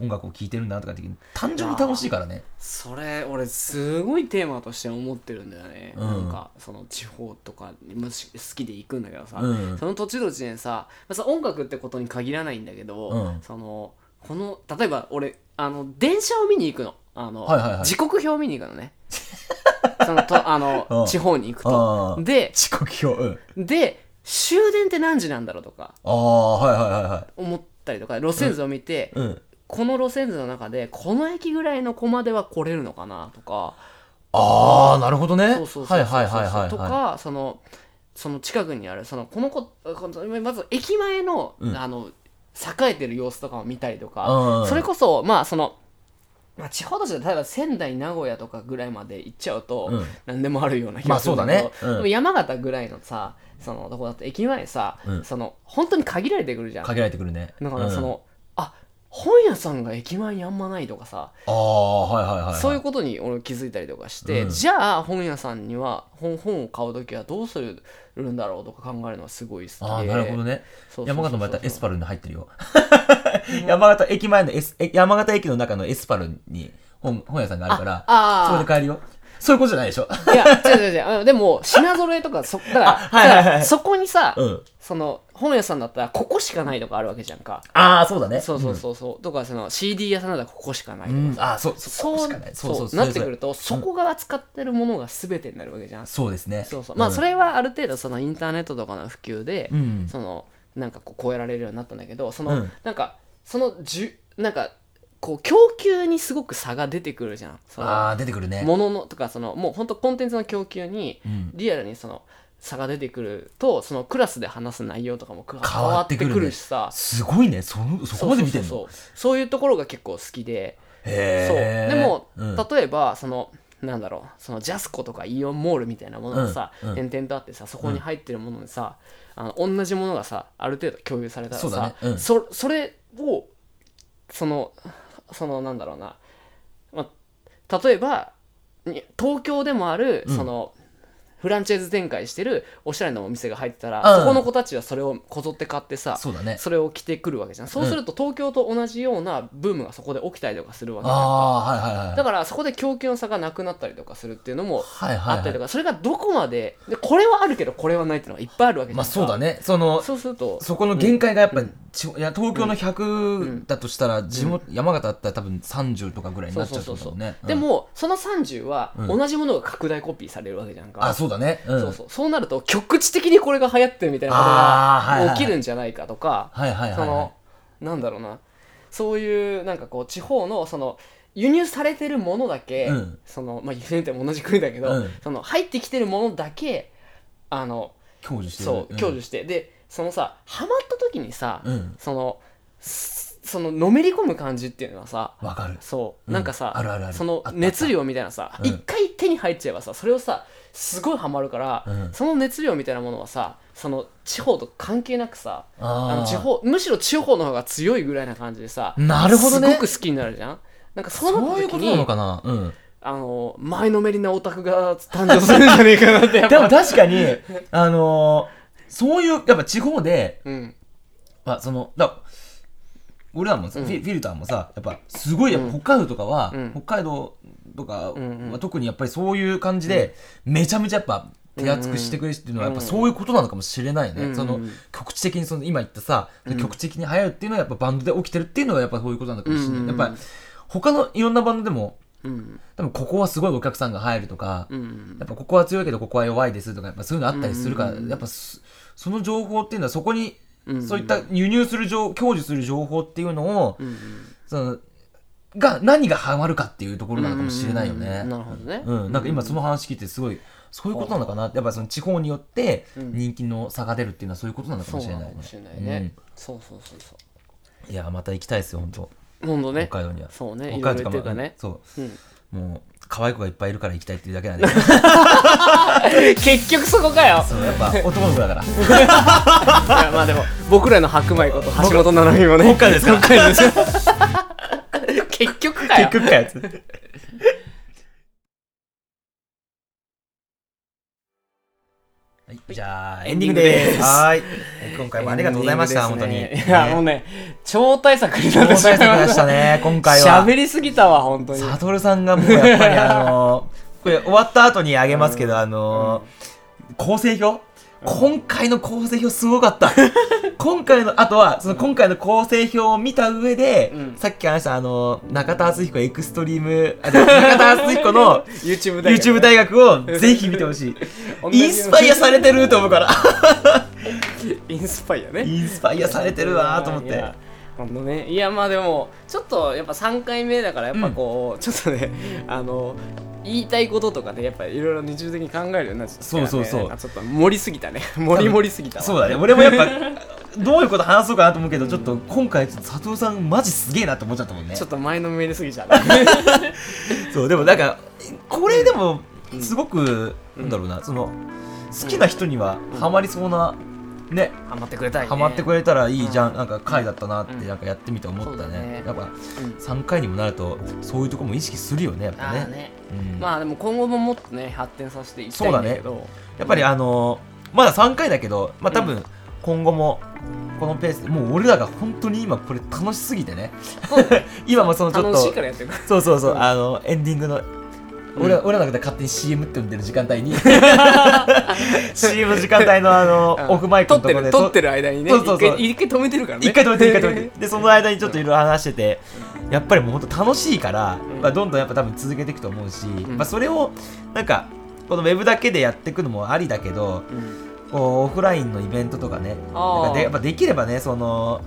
音楽を聴いてるんだとかって単純に楽しいからね。それ俺すごいテーマとして思ってるんだよね、うん。なんかその地方とかもし好きで行くんだけどさ、うん。その土地土地でさまあさ音楽ってことに限らないんだけど、うん。そのこの例えば俺あの電車を見に行くの。あの、はいはいはい。時刻表を見に行くのね。そのとあのうん。地方に行くあとーで遅刻表うん。で終電って何時なんだろうとかああはいはいはいはい。思ったりとか路線図を見て、うんこの路線図の中でこの駅ぐらいのコマでは来れるのかなとか。ああなるほどね。そうそうそうそうはいはいはいはいとはかそのその近くにあるそのこの子まず駅前の,、うん。あの栄えてる様子とかを見たりとか、うんそれこそまあそのまあ、地方都市で例えば仙台名古屋とかぐらいまで行っちゃうと、うん。何でもあるような気まあがするんだけど、そうだね。うん。でも山形ぐらいのさそのとこだと駅前さ、うん。その本当に限られてくるじゃん。限られてくるね。だからうん。その、あ本屋さんが駅前にあんまないとかさ、ああはいはいはいはい。そういうことに俺気づいたりとかして、うん。じゃあ本屋さんには本本を買う時はどうするんだろうとか考えるのはすごい好きで。ああなるほどね。山形もやったらエスパルに入ってるよ。山形駅前のエスえ山形駅の中のエスパルに本本屋さんがあるからああー。そこで買えるよ。そういうことじゃないでしょ。いや、違う違う違う。でも、品揃えとか、そ、だから、はいはいはい。だからそこにさ、うん。その、本屋さんだったら、ここしかないとかあるわけじゃんか。ああそうだねそうそうそうそう。とか、その、CD 屋さんだったら、ここしかないとか。うんああそうそそうこしかないそうなってくるとと、そこが扱ってるものが全てになるわけじゃん。そうですねそうそう。まあ、それはある程度、その、インターネットとかの普及で、うんその、なんかこう、超えられるようになったんだけど、その、うんなんか、その、じゅ、なんか、こう、供給にすごく差が出てくるじゃん。そのああ出てくるねもののとかそのもう本当コンテンツの供給にうんリアルにその差が出てくるとそのクラスで話す内容とかも変変わってくるしさ。すごいね。そのそこまで見てんの？そうそういうところが結構好きで。そう。でも、うん。例えばそのなんだろう。そのジャスコとかイオンモールみたいなものがさ、うん。うん。点々とあってさそこに入ってるものにさ、あの同じものがさある程度共有されたらさそね。うん。そそれをそのそのなんだろうな、まあ、例えばに東京でもあるうん。その、フランチャイズ展開してるおしゃれなお店が入ってたら、うん。そこの子たちはそれをこぞって買ってさそうだね。それを着てくるわけじゃん。そうすると東京と同じようなブームがそこで起きたりとかするわけじゃん。かああーはいはいはいだからそこで供給の差がなくなったりとかするっていうのもあったりとかそれがどこまででこれはあるけどこれはないっていうのがいっぱいあるわけじゃん。かまあそうだね。そのそうするとそこの限界がやっぱ、ちいや東京の100だとしたら、地元、山形だったら多分30とかぐらいにそなっちゃうとだもんね。でもその30はうん。同じものが拡大コピーされるわけじゃんか、あ、そうだね。うん。そうそうそうなると局地的にこれが流行ってるみたいなことが起きるんじゃないかとか、はいはいそのなんだろうなそういうなんかこう地方のその輸入されてるものだけ、うんそのまあ輸入っても同じ国だけど、うんその入ってきてるものだけあのい。享受してる。そう享受して、でそのさハマった時にさ、うん。そのすそののめり込む感じっていうのはさわかる。そう、うんなんかさその熱量みたいなさうん一、回手に入っちゃえばさそれをさすごいハマるから、うん。その熱量みたいなものはさその地方と関係なくさあの地方むしろ地方の方が強いぐらいな感じでさなるほどね。すごく好きになるじゃん。なんかそうなったそういう時にことなのかな。うん。あの前のめりなオタクが誕生するんじゃねえかなってでもぱ確かに、あのーそういう、やっぱ地方で、うん。まあ、その、だ俺らもさ、うん。フィフィルターもさ、やっぱすごい、やっぱ北海道とかは、うん。北海道とかはうんうん。特にやっぱりそういう感じで、めちゃめちゃやっぱ手厚くしてくれるっていうのはやっぱそういうことなのかもしれないね。うんその局地的にその今言ったさ、局地的に流行るっていうのはやっぱバンドで起きてるっていうのはやっぱそういうことなのかもしれない。うんやっぱり他のいろんなバンドでも、うん。多分ここはすごいお客さんが入るとか、うんやっぱここは強いけどここは弱いですとかやっぱそういうのあったりするから、うんやっぱそその情報っていうのはそこに、うんそういった輸入する情享受する情報っていうのを、うん。そのが何がハマるかっていうところなのかもしれないよね。うんなるほどね。うん、なんか今その話聞いてすごいそういうことなのかな？やっぱその地方によってうん人気の差が出るっていうのはそういうことなのかそうもしれないね。なのかもしれないね、そうそうそうそう。んいやまた行きたいですよ本当。うほんとね。北海道には。そうね。北海道いろいろ言ってるからね。そう。うん。もう可愛い子がいっぱいいるから行きたいっていうだけなんで。結局そこかよ。そうやっぱ男の子だから。いやまあでも僕らの白米こと橋本七海もね。北海道ですか？北海道です。よ結局かよ。結局かやつ はい、じゃあエンディングです。はーい。今回もありがとうございました、本当に。いやもうね超大作になって超大作でしたね、今回は。喋りすぎたわ本当に。サトルさんがもうやっぱりあのー、これ終わった後にあげますけど、あのー、構成表今回の構成表すごかった。今回の、あとは、その今回の構成表を見た上で、うん。さっき話したあのー、中田敦彦エクストリーム、あ、で中田敦彦の YouTube 大学 YouTube 大学をぜひ見てほしい。インスパイアされてると思うから。インスパイアね。インスパイアされてるわーと思っていや。ほんとね。いやまあでもちょっとやっぱ3回目だからやっぱこう、ちょっとねあの言いたいこととかでやっぱいろいろ日常的に考えるようになっちゃったね。そうそうそう。ちょっと盛りすぎたね。盛り盛りすぎた。わそうだね、俺もやっぱ、どういうこと話そうかなと思うけど、ちょっと今回佐藤さんマジすげえなって思っちゃったもんね。ちょっと前のめりすぎちゃう。そうでもなんかこれでもすごく、なんだろうなその好きな人にはハマりそうな、ね。ハマってくれたいね。ハマってくれたらいいじゃん、うん。なんか回だったなってうん。なんかやってみて思ったそうだね。ねやっぱうん。3回にもなるとそういうとこも意識するよねやっぱね。まあでも今後ももっとね発展させていきたいんだけど。やっぱりあのーまだ3回だけどまあ多分今後もこのペースでもう俺らが本当に今これ楽しすぎてね。今もそのちょっ楽しいとからやってるかそうそうそう、うんあのエンディングの俺ら俺らの中で勝手に CM って呼んでる時間帯に。CM の時間帯のあのらオフマイクのところで。撮ってる間にね。そうそうそう。一回止めてるからね。一回止めて一回止めて でその間にちょっといろいろ話しててやっぱりもう本当楽しいから、うん。まあ、どんどんやっぱ多分続けていくと思うし、ん。まあ、それをなんかこのウェブだけでやっていくのもありだけどうん。こうオフラインのイベントとかね。なんかでやっぱできればねその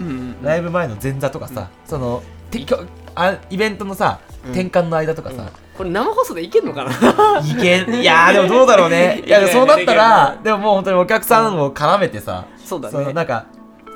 うんうんライブ前の前座とかさ、そのてきょあイベントのさうん。転換の間とかさ、これ生放送でいけんのかな？いけん。いやーでもどうだろうね。いやいやいやそうなったらでももう本当にお客さんを絡めてさ、そうだそのねなんか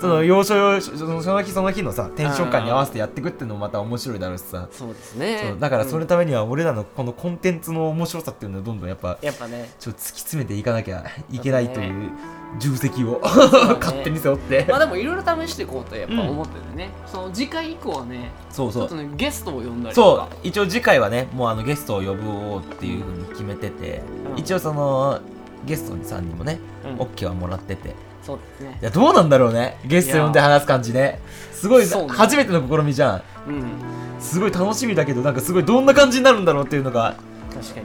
その要所要所そのその日その日のさテンション感に合わせてやっていくっていうのもまた面白いだろうしさ、そうですね。そうだからそうん。のためには俺らのこのコンテンツの面白さっていうのをどんどんやっぱやっぱね。ちょっと突き詰めていかなきゃいけないという重責を。ね。勝手に背負って。まあでもいろいろ試していこうとやっぱ思っててね、その次回以降はねそうそう。ちょっとねゲストを呼んだりとそう。か一応次回はねもうあのゲストを呼ぼうっていうふうに決めてて、うん。一応そのゲストさんにもね、うん。OK はもらってて。そうですね。いやどうなんだろうね。ゲスト呼んで話す感じね。すごいね。初めての試みじゃん。うん。すごい楽しみだけどなんかすごいどんな感じになるんだろうっていうのが。確か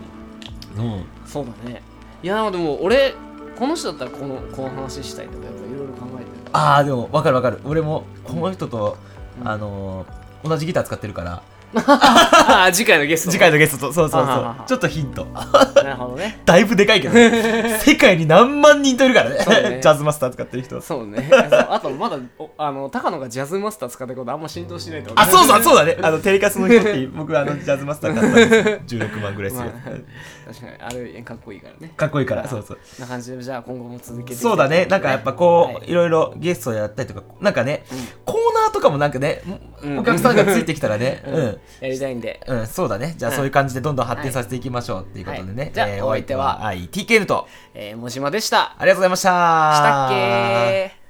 に。うん。そうだね。いやでも俺この人だったらこのこの話したいとかやっぱいろいろ考えてる。ああでも分かる分かる。俺もこの人と、うん。あのー同じギター使ってるから次回のゲスト次回のゲストとそうそうそう。ちょっとヒント。なるほどね。だいぶでかいけど 世界に何万人といるからね。ジャズマスター使ってる人そうね。あとまだおあの高野がジャズマスター使ってることあんま浸透してないと思あそうそうそうだね。あのテレカスの人って 僕あのジャズマスター買ったんです16万ぐらいするまあ確かにあれかっこいいからね。かっこいいからまあそうそう。な感じでじゃあ今後も続けてそうだね。なんかやっぱこう、はい。い、ろいろゲストやったりとかなんかね、コーナーとかもなんかね、うん。お客さんがついてきたらねううんん、やりたいんで。うん、そうだね。じゃあうん。そういう感じでどんどん発展させていきましょうっていうことでね、はい。じゃあえーお相手ははい TKN と。えー、もじまでした。ありがとうございました。したっけー